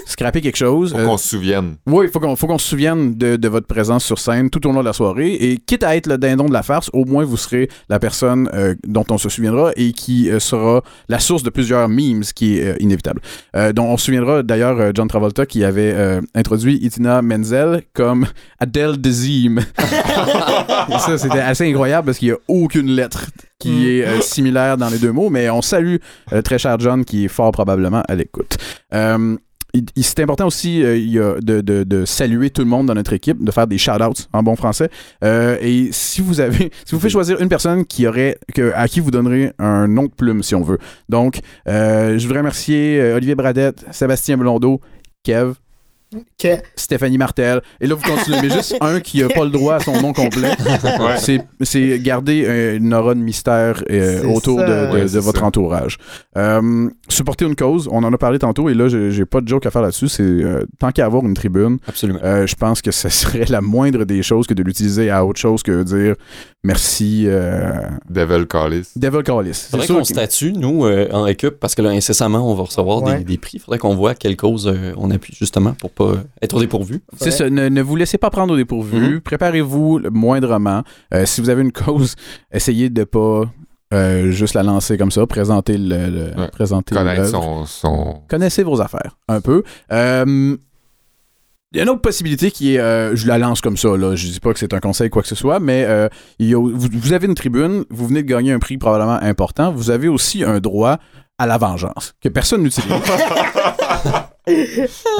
Scraper quelque chose. Faut euh, qu'on se souvienne. Oui, il faut qu'on faut qu'on se souvienne de, de votre présence sur scène tout au long de la soirée. Et quitte à être le dindon de la farce, au moins vous serez la personne euh, dont on se souviendra et qui euh, sera la source de plusieurs memes, ce qui est euh, inévitable. Euh, dont on se souviendra d'ailleurs euh, John Travolta qui avait euh, introduit Itina Menzel comme Adele Dazeem. Et ça, c'était assez incroyable parce qu'il n'y a aucune lettre qui est euh, similaire dans les deux mots, mais on salue euh, très cher John qui est fort probablement à l'écoute. C'est important aussi euh, de, saluer tout le monde dans notre équipe, de faire des shout-outs en bon français. Euh, et si vous avez, si vous pouvez choisir une personne qui aurait, à qui vous donnerez un nom de plume, si on veut. Donc, euh, je voudrais remercier Olivier Bradette, Sébastien Blondeau, Kev, Stéphanie Martel. Et là, vous continuez, mais juste un qui n'a pas le droit à son nom complet. Ouais. C'est- garder une aura de mystère euh, autour ça. de, de- Ouais, de c'est votre ça. entourage. Euh, supporter une cause, on en a parlé tantôt, et là, j'ai pas de joke à faire là-dessus. C'est euh, tant qu'à avoir une tribune, Absolument. euh, je pense que ce serait la moindre des choses que de l'utiliser à autre chose que dire merci euh, Devil Callis. Devil Callis. C'est Faudrait qu'on que- statue, nous, euh, en équipe, parce que là, incessamment, on va recevoir Ouais. des, des prix. Faudrait qu'on voit quelle cause euh, on appuie, justement, pour pas être dépourvu. C'est ça, ne, ne vous laissez pas prendre au dépourvu. Mhm. Préparez-vous le- moindrement. Euh, si vous avez une cause, essayez de pas euh, juste la lancer comme ça. Présentez le, le- Ouais. présentez Connaître l'œuvre. son, son... Connaissez vos affaires un peu. Euh, il y a une autre possibilité qui est, euh, je la lance comme ça, là, je dis pas que c'est un conseil quoi que ce soit, mais euh, il y a- vous, vous avez une tribune, vous venez de gagner un prix probablement important, vous avez aussi un droit à la vengeance que personne n'utilise.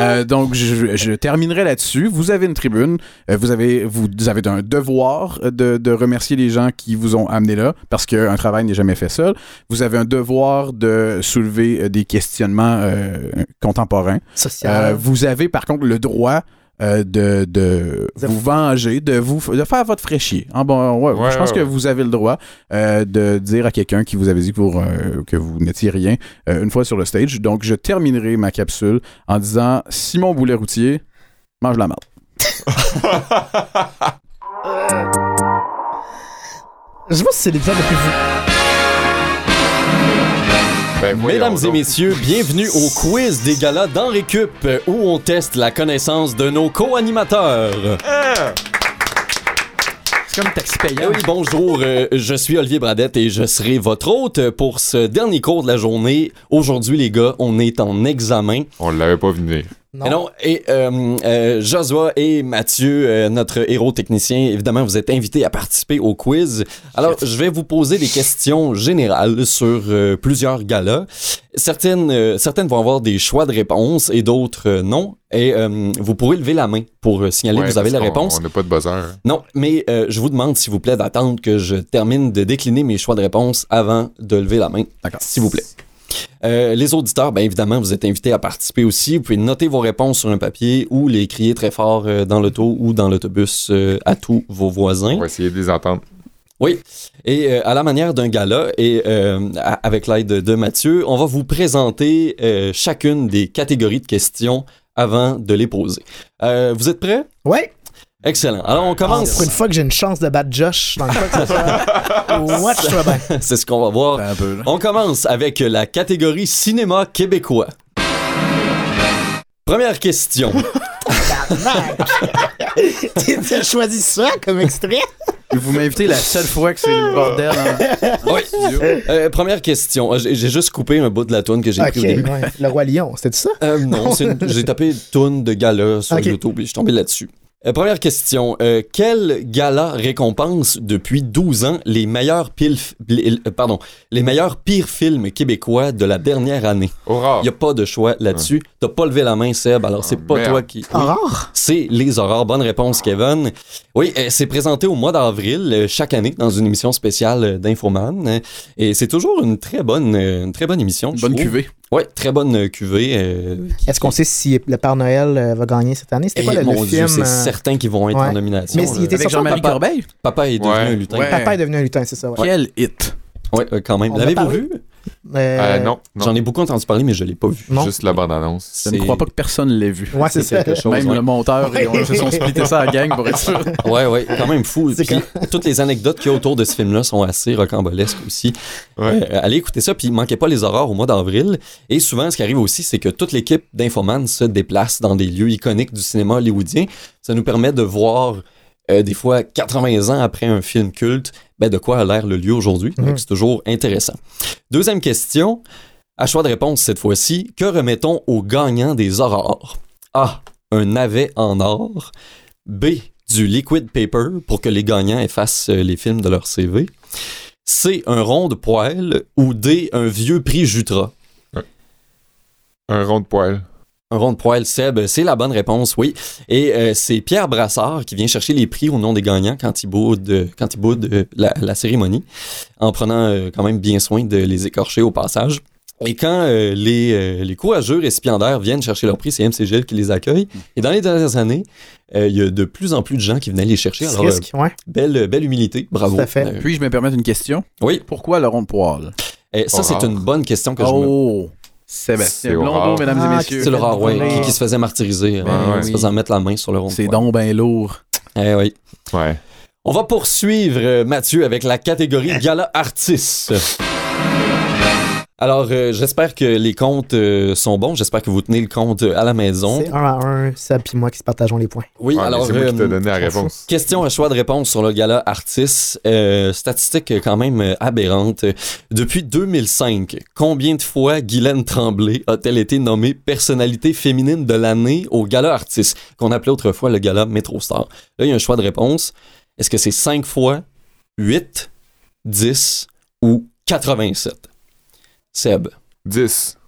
Euh, donc, je, je terminerai là-dessus. Vous avez une tribune. euh, vous, avez, vous avez un devoir de, de remercier les gens qui vous ont amené là, parce qu'un travail n'est jamais fait seul. Vous avez un devoir de soulever euh, des questionnements euh, contemporains. Social. Euh, vous avez par contre le droit euh, de, de vous venger, de vous de faire votre fraîchier. En bon, ouais, Ouais, je pense ouais, que vous avez le droit euh, de dire à quelqu'un qui vous avait dit que vous, euh, que vous n'étiez rien euh, une fois sur le stage. Donc, je terminerai ma capsule en disant Simon Boulet-Routier, mange la marde. Je sais pas si c'est l'épisode le plus. Ben, Mesdames et messieurs, bienvenue au quiz des galas dans Récup, où on teste la connaissance de nos co-animateurs. C'est comme taxi Eh payant. oui, bonjour, euh, je suis Olivier Bradette et je serai votre hôte pour ce dernier cours de la journée. Aujourd'hui, les gars, on est en examen. On l'avait pas vu venir. Non. Et, non, et euh, euh, Josua et Mathieu, euh, notre héros technicien, évidemment, vous êtes invités à participer au quiz. Alors, je vais vous poser des questions générales sur euh, plusieurs galas. Certaines, euh, certaines vont avoir des choix de réponses et d'autres euh, non. Et euh, vous pourrez lever la main pour signaler Ouais, que vous avez la réponse. On n'a pas de buzzer. Non, mais euh, je vous demande, s'il vous plaît, d'attendre que je termine de décliner mes choix de réponse avant de lever la main. D'accord. S'il vous plaît. Euh, les auditeurs, bien évidemment, vous êtes invités à participer aussi. Vous pouvez noter vos réponses sur un papier ou les crier très fort euh, dans l'auto ou dans l'autobus euh, à tous vos voisins. On va essayer de les entendre. Oui. Et euh, à la manière d'un gala, et euh, avec l'aide de Mathieu, on va vous présenter euh, chacune des catégories de questions avant de les poser. Euh, vous êtes prêts? Ouais. Excellent. Alors, on Pour commence. une fois que j'ai une chance de battre Josh dans le que ce soit. Watch-toi bien. C'est ce qu'on va voir. Un peu, là. On commence avec la catégorie cinéma québécois. Première question. Tu as choisi ça comme extrait? Vous m'invitez la seule fois que c'est le bordel en, en Oui. Euh, première question. Ah, J'ai juste coupé un bout de la toune que j'ai pris au début. ouais. Le Roi Lion, c'était ça? Euh, non, c'est une- j'ai tapé toune de gala sur Ok. YouTube et je suis tombé là-dessus. Euh, première question. Euh, quel gala récompense depuis 12 ans les meilleurs, pilf- les- euh, pardon, les meilleurs pires films québécois de la dernière année? Aurore. Il n'y a pas de choix là-dessus. T'as pas levé la main, Seb, alors c'est Ah, pas merde. toi qui... Oui. Aurore? C'est Les Aurores. Bonne réponse, Kevin. Oui, euh, c'est présenté au mois d'avril, euh, chaque année, dans une émission spéciale d'Infoman. Euh, Et c'est toujours une très bonne, euh, une très bonne émission. Bonne trouve. cuvée. Oui, très bonne euh, cuvée. euh, Est-ce qu'on sait si le Père Noël euh, va gagner cette année? C'était et quoi le, le mon Dieu, film? c'est euh, certain qu'ils vont être ouais. en nomination. Mais il était Avec sur Jean-Marie papa. Corbeil? Papa est devenu Ouais. un lutin. Ouais. Papa est devenu un lutin, c'est ça, ouais. Quel hit. Ouais, euh, quand même. L'avez-vous vu? Euh, Euh, non, non. J'en ai beaucoup entendu parler, mais je l'ai pas vu. Non. Juste la bande-annonce. Je ne crois pas que personne l'ait vu. Ouais, c'est quelque chose. Même ouais. le monteur, et on se sont splittés ça à la gang pour être sûr. Ouais, ouais, quand même fou. Puis, toutes les anecdotes qu'il y a autour de ce film-là sont assez rocambolesques aussi. Ouais. Euh, allez écouter ça, puis manquez pas les horreurs au mois d'avril. Et souvent, ce qui arrive aussi, c'est que toute l'équipe d'Infoman se déplace dans des lieux iconiques du cinéma hollywoodien. Ça nous permet de voir, euh, des fois, 80 ans après un film culte, ben, de quoi a l'air le lieu aujourd'hui? Donc, Mhm. c'est toujours intéressant. Deuxième question, à choix de réponse cette fois-ci, que remettons aux gagnants des aurores? A. Un navet en or. B. Du liquid paper pour que les gagnants effacent euh, les films de leur CV. C. Un rond de poêle. Ou D. Un vieux prix Jutra? Un rond de poil. Un rond de poêle, Seb, c'est la bonne réponse, oui. Et euh, c'est Pierre Brassard qui vient chercher les prix au nom des gagnants quand il boude, quand il boude euh, la, la cérémonie, en prenant euh, quand même bien soin de les écorcher au passage. Et quand euh, les, euh, les courageux récipiendaires viennent chercher leur prix, c'est MCGL qui les accueille. Et dans les dernières années, euh, il y a de plus en plus de gens qui venaient les chercher. Alors, euh, risque, ouais. belle, belle humilité, bravo. Tout à fait. Euh, Puis, Puis-je me permettre une question? oui, Pourquoi le rond de poil? et ça, c'est une bonne question que je me Oh! Sébastien C'est Blondeau, mesdames Ah, et messieurs. C'est le rare, Ouais. qui, qui se faisait martyriser, euh, Ouais, en se faisant mettre la main sur le rond. C'est donc bien lourd. Eh oui. Ouais. On va poursuivre, euh, Mathieu, avec la catégorie Gala Artiste. Alors, euh, j'espère que les comptes euh, sont bons. J'espère que vous tenez le compte euh, à la maison. C'est un à un, Seb puis moi qui se partageons les points. Oui, Ouais, alors, c'est moi qui euh, donné la réponse. question à choix de réponse sur le Gala Artiste. Euh, statistique quand même aberrante. Depuis 2005, combien de fois Guylaine Tremblay a-t-elle été nommée personnalité féminine de l'année au Gala Artiste, qu'on appelait autrefois le Gala Metro Star? Là, il y a un choix de réponse. Est-ce que c'est 5 fois, 8, 10 ou 87? Seb. 10.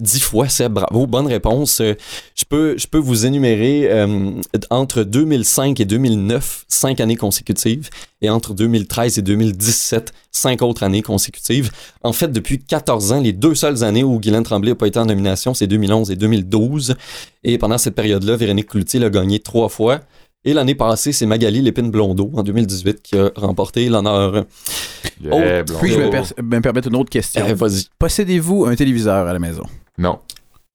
10 fois, Seb, bravo, bonne réponse. Euh, je, peux, je peux vous énumérer euh, entre 2005 et 2009, 5 années consécutives, et entre 2013 et 2017, 5 autres années consécutives. En fait, depuis 14 ans, les deux seules années où Guylaine Tremblay n'a pas été en nomination, c'est 2011 et 2012. Et pendant cette période-là, Véronique Cloutier l'a gagné trois fois. Et l'année passée, c'est Magali Lépine-Blondeau, en 2018, qui a remporté l'honneur. Yeah, Oh. Puis-je me, per- me permettre une autre question? Eh, Vas-y. Possédez-vous un téléviseur à la maison? Non.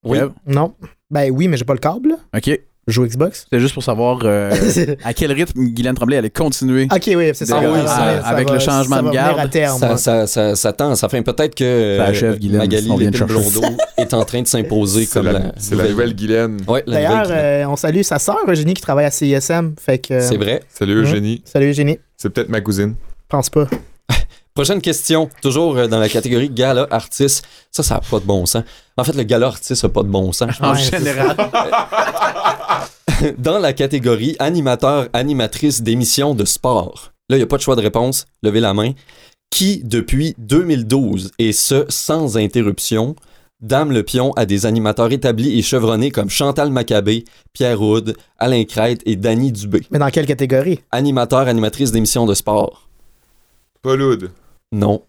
Oui. Non. Ben oui, mais j'ai pas le câble. OK. Joue Xbox? C'est juste pour savoir euh, à quel rythme Guylaine Tremblay allait continuer. ok, oui, c'est ça. Ah oui, Ça ça- va- ça avec va- le changement ça de va garde, à terme. Ça, ça, ça, ça tend, ça fait peut-être que Ça achève, Guylaine, Magali. Lépine-Blondeau est en train de s'imposer comme la, la, c'est la nouvelle Guylaine. Ouais, D'ailleurs, euh, on salue sa sœur Eugénie qui travaille à CISM. Fait que. C'est vrai. Salut Mhm. Eugénie. Salut Eugénie. C'est peut-être ma cousine. Pense pas. Prochaine question, toujours euh, dans la catégorie gala artiste. Ça, ça n'a pas de bon sens. En fait, le gala artiste n'a pas de bon sens. En général. Dans la catégorie animateur, animatrice d'émissions de sport. Là, il n'y a pas de choix de réponse. Levez la main. Qui, depuis 2012, et ce, sans interruption, dame le pion à des animateurs établis et chevronnés comme Chantal Maccabé, Pierre Houd, Alain Crête et Danny Dubé. Mais dans quelle catégorie? Animateur, animatrice d'émissions de sport. Pauloud. Non.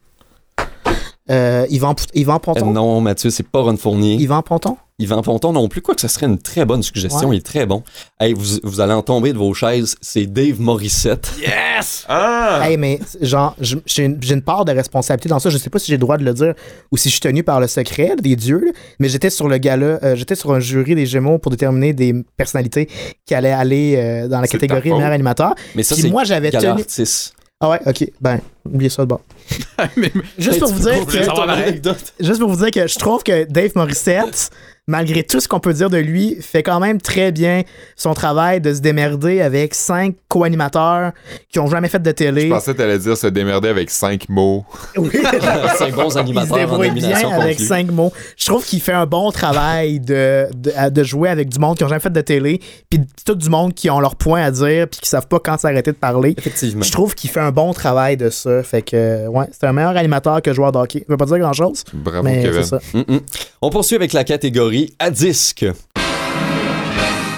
euh, Yvan, Yvan Euh, Ponton non, Mathieu, c'est pas Ron Fournier. Yvan Ponton? Yvan Ponton non plus, quoique ça serait une très bonne suggestion, Ouais. il est très bon. Hey, vous, vous allez en tomber de vos chaises, c'est Dave Morissette. Yes! Ah! Hey, mais genre, je- j'ai une, part de responsabilité dans ça. Je sais pas si j'ai le droit de le dire ou si je suis tenu par le secret des dieux, là, mais j'étais sur le gala, euh, j'étais sur un jury des Gémeaux pour déterminer des personnalités qui allaient aller euh, dans la catégorie meilleur animateur. Mais ça, Puis c'est moi, j'avais gala tenu. artiste. Ah ouais, ok. Ben, oubliez ça de bord. Mais- Juste pour vous dire que. Juste pour vous dire que je trouve que Dave Morissette, malgré tout ce qu'on peut dire de lui, fait quand même très bien son travail de se démerder avec cinq co-animateurs qui ont jamais fait de Je télé. pensais que t'allais dire se démerder avec cinq mots. Oui. Cinq bons Il se animateurs en débrouille bien avec conclue. cinq mots. Je trouve qu'il fait un bon travail de, de, de jouer avec du monde qui ont jamais fait de télé, puis tout du monde qui ont leur point à dire, puis qui savent pas quand s'arrêter de parler. Effectivement. Je trouve qu'il fait un bon travail de ça. Fait que, ouais, c'est un meilleur animateur que joueur d'hockey. Ça veut pas dire grand chose, Bravo, mais Kevin. On poursuit avec la catégorie à disque.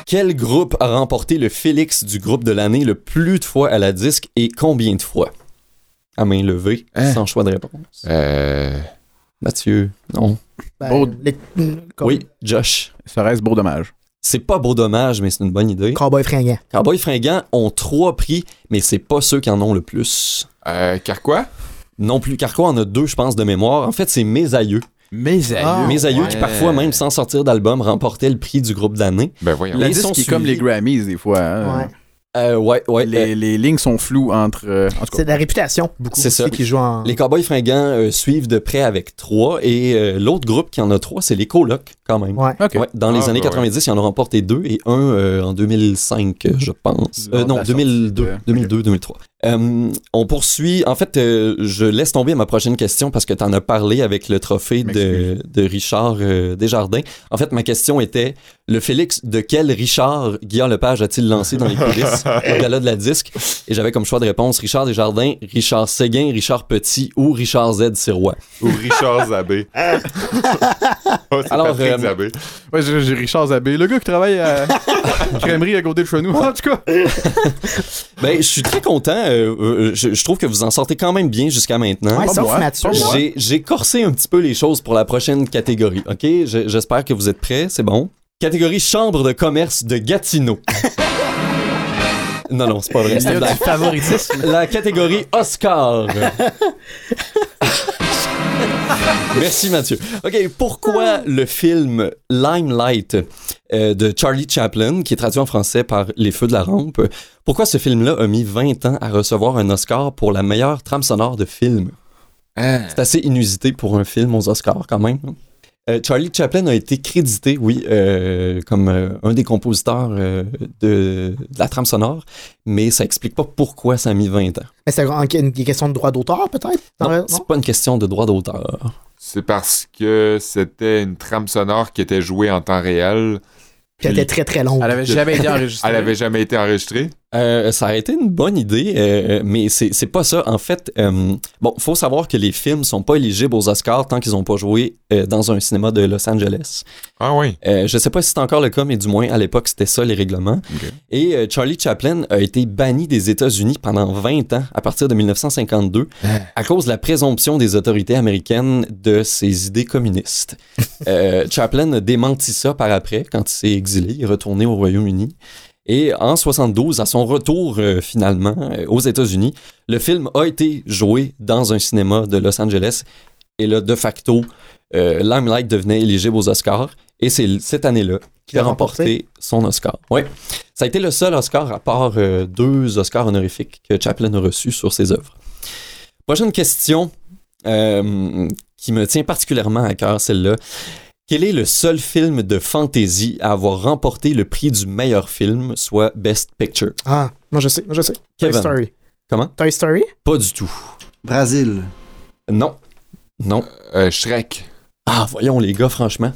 Quel groupe a remporté le Félix du groupe de l'année le plus de fois à la disque et combien de fois? À main levée, Hein? sans choix de réponse. Euh, Mathieu, non. Ben, Beau- les- comme Oui, Josh. Ça reste beau dommage? C'est pas beau dommage, mais c'est une bonne idée. Cowboy fringant. Cowboy Fringant ont trois prix, mais c'est pas ceux qui en ont le plus. euh, Carquois? Non plus. Carquois en a deux, je pense, de mémoire. En fait, c'est Mes Aïeux. Mes aïeux. Ah, Mes Aïeux ouais. qui, parfois, même sans sortir d'album, remportaient le prix du groupe d'année. Ben voyons. La Ils sont disque qui est comme les. Grammys, des fois. hein. Ouais. Euh, ouais, ouais. Les, euh, les lignes sont floues entre. euh, en C'est de la réputation, beaucoup. C'est ça. qui jouent en. Les Cowboys fringants euh, suivent de près avec trois et euh, l'autre groupe qui en a trois, c'est les colocs quand même. Ouais. Dans les Ah, années bah 90, ils en ont remporté deux et un euh, en 2005, euh, je pense. Euh, non, la sortie 2002, de- 2002, 2003. Euh, on poursuit. En fait, euh, je laisse tomber ma prochaine question parce que tu en as parlé avec le trophée de, de Richard euh, Desjardins. En fait, ma question était le Félix de quel Richard Guillaume Lepage a-t-il lancé dans les coulisses au gala de la disque? Et j'avais comme choix de réponse Richard Desjardins, Richard Séguin, Richard Petit ou Richard Z Sirois. Ou Richard Zabé. oh, Alors, euh, Zabé. Ouais, j'ai j'ai Richard Zabé, le gars qui travaille à crèmerie à côté de chez nous. En tout cas, Ben, je suis très content. Euh, euh, je, je trouve que vous en sortez quand même bien jusqu'à maintenant. Ouais, sauf Mathieu. J'ai, corsé un petit peu les choses pour la prochaine catégorie, OK? Je- j'espère que vous êtes prêts, c'est bon. Catégorie Chambre de commerce de Gatineau. non, non, c'est pas vrai. c'est y une a blague. du favoritisme. La catégorie Oscar. Merci Mathieu. OK, pourquoi le film Limelight euh, de Charlie Chaplin, qui est traduit en français par Les Feux de la Rampe, pourquoi ce film-là a mis 20 ans à recevoir un Oscar pour la meilleure trame sonore de film? C'est assez inusité pour un film aux Oscars quand même. Euh, Charlie Chaplin a été crédité, oui, euh, comme euh, un des compositeurs euh, de, de la trame sonore, mais ça explique pas pourquoi ça a mis 20 ans. Mais c'est une une question de droit d'auteur, peut-être? Non, c'est pas une question de droit d'auteur. C'est parce que c'était une trame sonore qui était jouée en temps réel. Puis elle était très très longue. Elle avait jamais été enregistrée. Elle avait jamais été enregistrée. Euh, ça a été une bonne idée, euh, mais c'est c'est pas ça. En fait, euh, bon, faut savoir que les films sont pas éligibles aux Oscars tant qu'ils ont pas joué euh, dans un cinéma de Los Angeles. Ah oui. Euh, je sais pas si c'est encore le cas, mais du moins à l'époque c'était ça les règlements. Et euh, Charlie Chaplin a été banni des États-Unis pendant 20 ans à partir de 1952 à cause de la présomption des autorités américaines de ses idées communistes. Euh, Chaplin a démenti ça par après quand il s'est exilé, il est retourné au Royaume-Uni. Et en 72, à son retour euh, finalement euh, aux États-Unis, le film a été joué dans un cinéma de Los Angeles. Et là, de facto, euh, Limelight devenait éligible aux Oscars. Et c'est cette année-là qu'il a remporté. remporté? son Oscar. Oui. Ça a été le seul Oscar, à part euh, deux Oscars honorifiques que Chaplin a reçus sur ses œuvres. Prochaine question qui me tient particulièrement à cœur, celle-là. Quel est le seul film de fantasy à avoir remporté le prix du meilleur film, soit Best Picture? Ah, moi je sais, moi je sais. Toy. Story. Comment? Toy Story? Pas du tout. Brésil. Non. Non. Euh, Shrek. Ah, voyons les gars, franchement.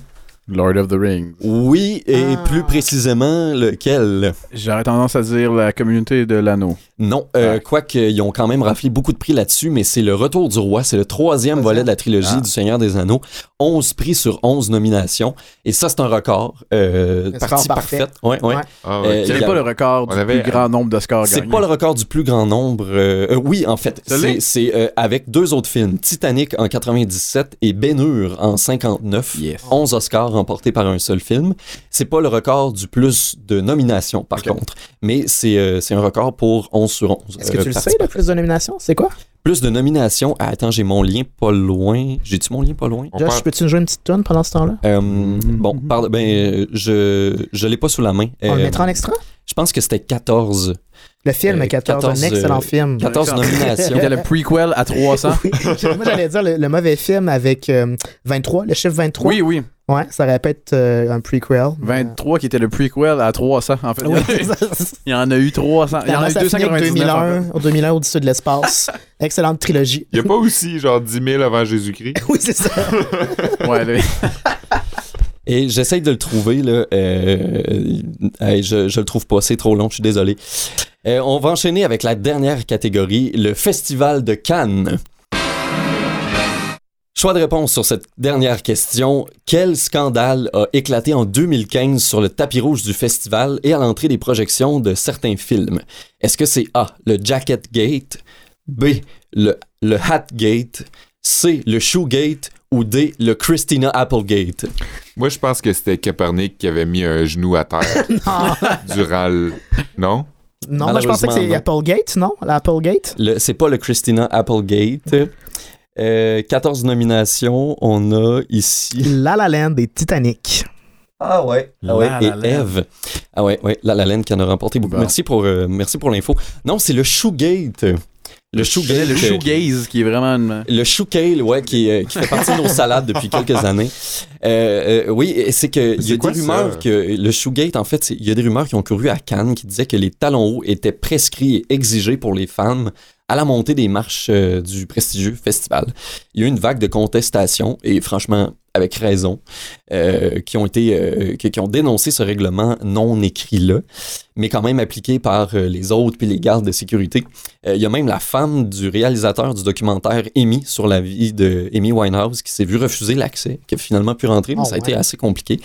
Lord of the Rings. Oui, et Ah. plus précisément, lequel? J'aurais tendance à dire la communauté de l'anneau. Non, euh, Ouais. quoique ils ont quand même raflé beaucoup de prix là-dessus, mais c'est le Retour du Roi, c'est le troisième volet de la trilogie Ah. du Seigneur des Anneaux. 11 prix sur 11 nominations, et ça c'est un record. Euh, partie parfait. parfaite. Ouais, ouais. Ouais. Ah, Euh, C'est a- pas le record du On avait- plus grand nombre d'Oscars C'est gagnés. pas le record du plus grand nombre. euh, euh, oui, en fait, c'est c'est, euh, avec deux autres films, Titanic en 97 et Ben Hur en 59. Yes. 11 Oscars remportés par un seul film. C'est pas le record du plus de nominations, par contre, mais c'est euh, c'est un record pour 11 sur 11. Est-ce que euh, tu le sais, le plus de nominations? C'est quoi? Plus de nominations. Ah, attends, j'ai mon lien pas loin. J'ai-tu mon lien pas loin? Josh, parle- peux-tu nous jouer une petite tonne pendant ce temps-là? Euh, Bon, pardon, ben, euh, je, je l'ai pas sous la main. On le mettra en extra? Je pense que c'était 14. Le film Euh, est 14, 14, un excellent euh, film. 14 Qui nominations. était le prequel à 300. Oui. Moi, j'allais dire le, le mauvais film avec euh, 23, le chiffre 23. Oui, oui. Ouais, ça être euh, un prequel. 23 qui était le prequel à 300, en fait. Oui, Il y en a eu 300. Il y en a eu ça finit avec 299. en fait. 2001, au 2001 au-dessus de l'espace. Excellente trilogie. Il n'y a pas aussi genre 10 000 avant Jésus-Christ? Oui, c'est ça. Ouais, là, Et j'essaye de le trouver, là. Euh, hey, je, le trouve pas, c'est trop long, je suis désolé. Euh, on va enchaîner avec la dernière catégorie, le Festival de Cannes. Choix de réponse sur cette dernière question. Quel scandale a éclaté en 2015 sur le tapis rouge du festival et à l'entrée des projections de certains films? Est-ce que c'est A, le Jacket Gate, B, le, le Hat Gate, C, le Shoegate ou D, le Christina Applegate? Moi, je pense que c'était Capernic qui avait mis un genou à terre durant le... Non? Non, moi, je pensais que c'est Applegate, non? L'Applegate? Le- c'est pas le Christina Applegate. Euh, 14 nominations. On a ici. La La Land et Titanic. Ah ouais. Ah ouais. La Et La. Eve. Ah ouais, ouais. La La Land qui en a remporté beaucoup. Bon. Merci pour, euh, merci pour l'info. Non, c'est le Shoegate. Le Shoegate. le shoegaze qui est vraiment une... Le shoecale, ouais, qui, euh, qui fait partie de nos salades depuis quelques années. Euh, euh, oui, et c'est que il y a quoi des ça? rumeurs que le shoegate, en fait, il y a des rumeurs qui ont couru à Cannes qui disaient que les talons hauts étaient prescrits et exigés pour les femmes à la montée des marches euh, du prestigieux festival. Il y a eu une vague de contestations et franchement avec raison euh, qui ont été euh, qui, qui ont dénoncé ce règlement non écrit là, mais quand même appliqué par euh, les autres puis les gardes de sécurité. Il y a même la femme du réalisateur du documentaire Amy sur la vie de Amy Winehouse qui s'est vue refuser l'accès, qui a finalement pu rentrer, mais Oh, ça a été assez compliqué.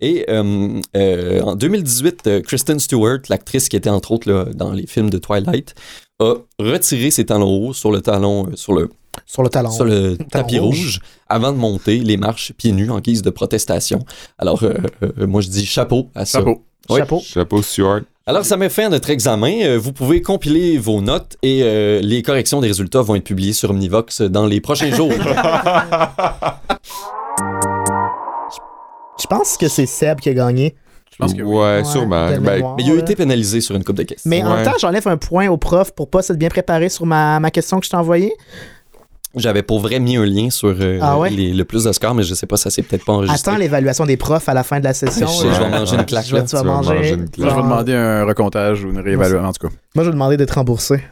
Et en 2018, euh, Kristen Stewart, l'actrice qui était entre autres là, dans les films de Twilight, a retiré ses talons hauts sur le talon, euh, sur le, Sur le talon. sur le tapis rouge. rouge. avant de monter les marches pieds nus en guise de protestation. Alors, euh, euh, moi je dis chapeau à ça. Chapeau. Oui. Chapeau. Chapeau Stuart. Alors, ça met fin à notre examen. Vous pouvez compiler vos notes et euh, les corrections des résultats vont être publiées sur Omnivox dans les prochains jours. Je pense que c'est Seb qui a gagné. Je pense que oui. ouais, Ouais, sûrement. Ben, mémoire. Mais il a été pénalisé sur une coupe de questions. Mais en même temps, j'enlève un point au prof pour pas s'être bien préparé sur ma, ma question que je t'ai envoyée. J'avais pour vrai mis un lien sur euh, Ah ouais? les- le plus de scores, mais je sais pas, ça s'est peut-être pas enregistré. Attends l'évaluation des profs à la fin de la session. Je vais manger une claque, Je vais- là. tu vas Tu vas manger. manger une Moi, claque. je vais demander un recomptage ou une réévaluation, en tout cas. Moi, je vais demander d'être remboursé.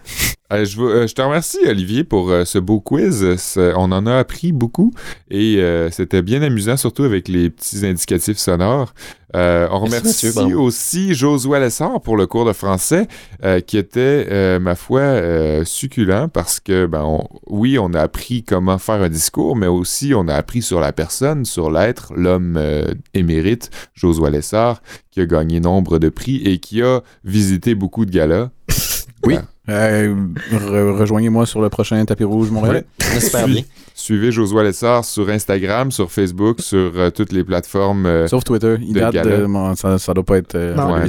Euh, je, veux- euh, je te remercie, Olivier, pour euh, ce beau quiz. On en a appris beaucoup et euh, c'était bien amusant, surtout avec les petits indicatifs sonores. Euh, on Merci, remercie aussi Josué Lessard pour le cours de français euh, qui était, euh, ma foi, euh, succulent parce que, ben, on- oui, on a appris comment faire un discours, mais aussi on a appris sur la personne, sur l'être, l'homme euh, émérite, Josué Lessard, qui a gagné nombre de prix et qui a visité beaucoup de galas. Oui. Euh, re- Rejoignez-moi sur le prochain tapis rouge Montréal. J'espère bien. Suivez Josué Lessard sur Instagram, sur Facebook, sur euh, toutes les plateformes. euh, Sauf Twitter. Il de date de. bon, ça, ça doit pas être euh, Non. Ouais,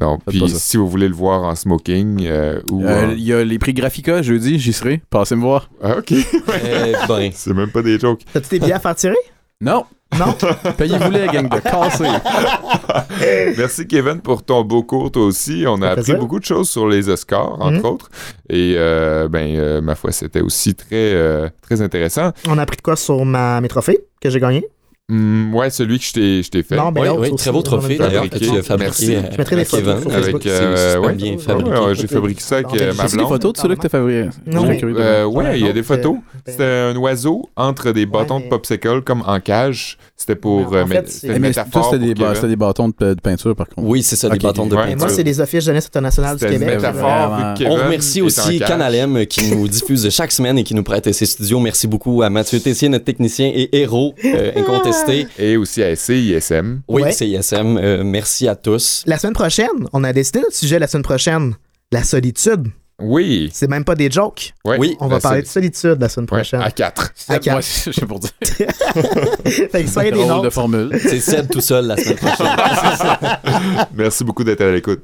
non, puis si vous voulez le voir en smoking euh, ou... Euh, en- Il y a les prix Graphica jeudi, j'y serai. Passez me voir. Ah, OK. Eh ben, C'est même pas des jokes. T'as-tu tes billets à faire tirer? Non. Non? Payez-vous les, gang de cassés. Merci Kevin pour ton beau cours, toi aussi. On a appris plaisir. beaucoup de choses sur les Oscars, entre Mhm. autres. Et euh, ben, euh, ma foi, c'était aussi très, euh, très intéressant. On a appris de quoi sur ma, mes trophées que j'ai gagné? Hum, ouais, celui que je t'ai je t'ai fait. Non, ben oui, l'autre oui, aussi, très beau trophée d'ailleurs que tu as Merci. fabriqué. euh, Je mettrai des photos Kevin. sur avec, Facebook. Euh, ouais. bien fabriqué. Ouais, ouais, j'ai fabriqué ça avec Non, euh, ma j'ai Des blonde. photos de celui que t'as fabriqué. Non, mais- Euh, ouais, il y a des c'est- photos. c'est- C'était un oiseau entre des bâtons mais- de popsicle comme en cage. C'était pour Mais en euh, fait, c'était des, des bâtons de, de peinture, par contre. Oui, c'est ça, des bâtons de ouais. Et peinture. moi, c'est les offices jeunesse internationale du Québec. On remercie aussi. Canalem qui nous diffuse chaque semaine et qui nous prête ses studios. Merci beaucoup à Mathieu Tessier, notre technicien et héros euh, incontesté. Et aussi à CISM. Oui, Ouais. c'est ISM. Euh, merci à tous. La semaine prochaine, on a décidé notre sujet la semaine prochaine. La solitude. Oui. C'est même pas des jokes. Oui, On va parler de solitude la semaine Ouais, prochaine. à 4. À quatre. Moi, je sais pour dire. fait que soyez des de formule. C'est Seb tout seul la semaine prochaine. Merci beaucoup d'être à l'écoute.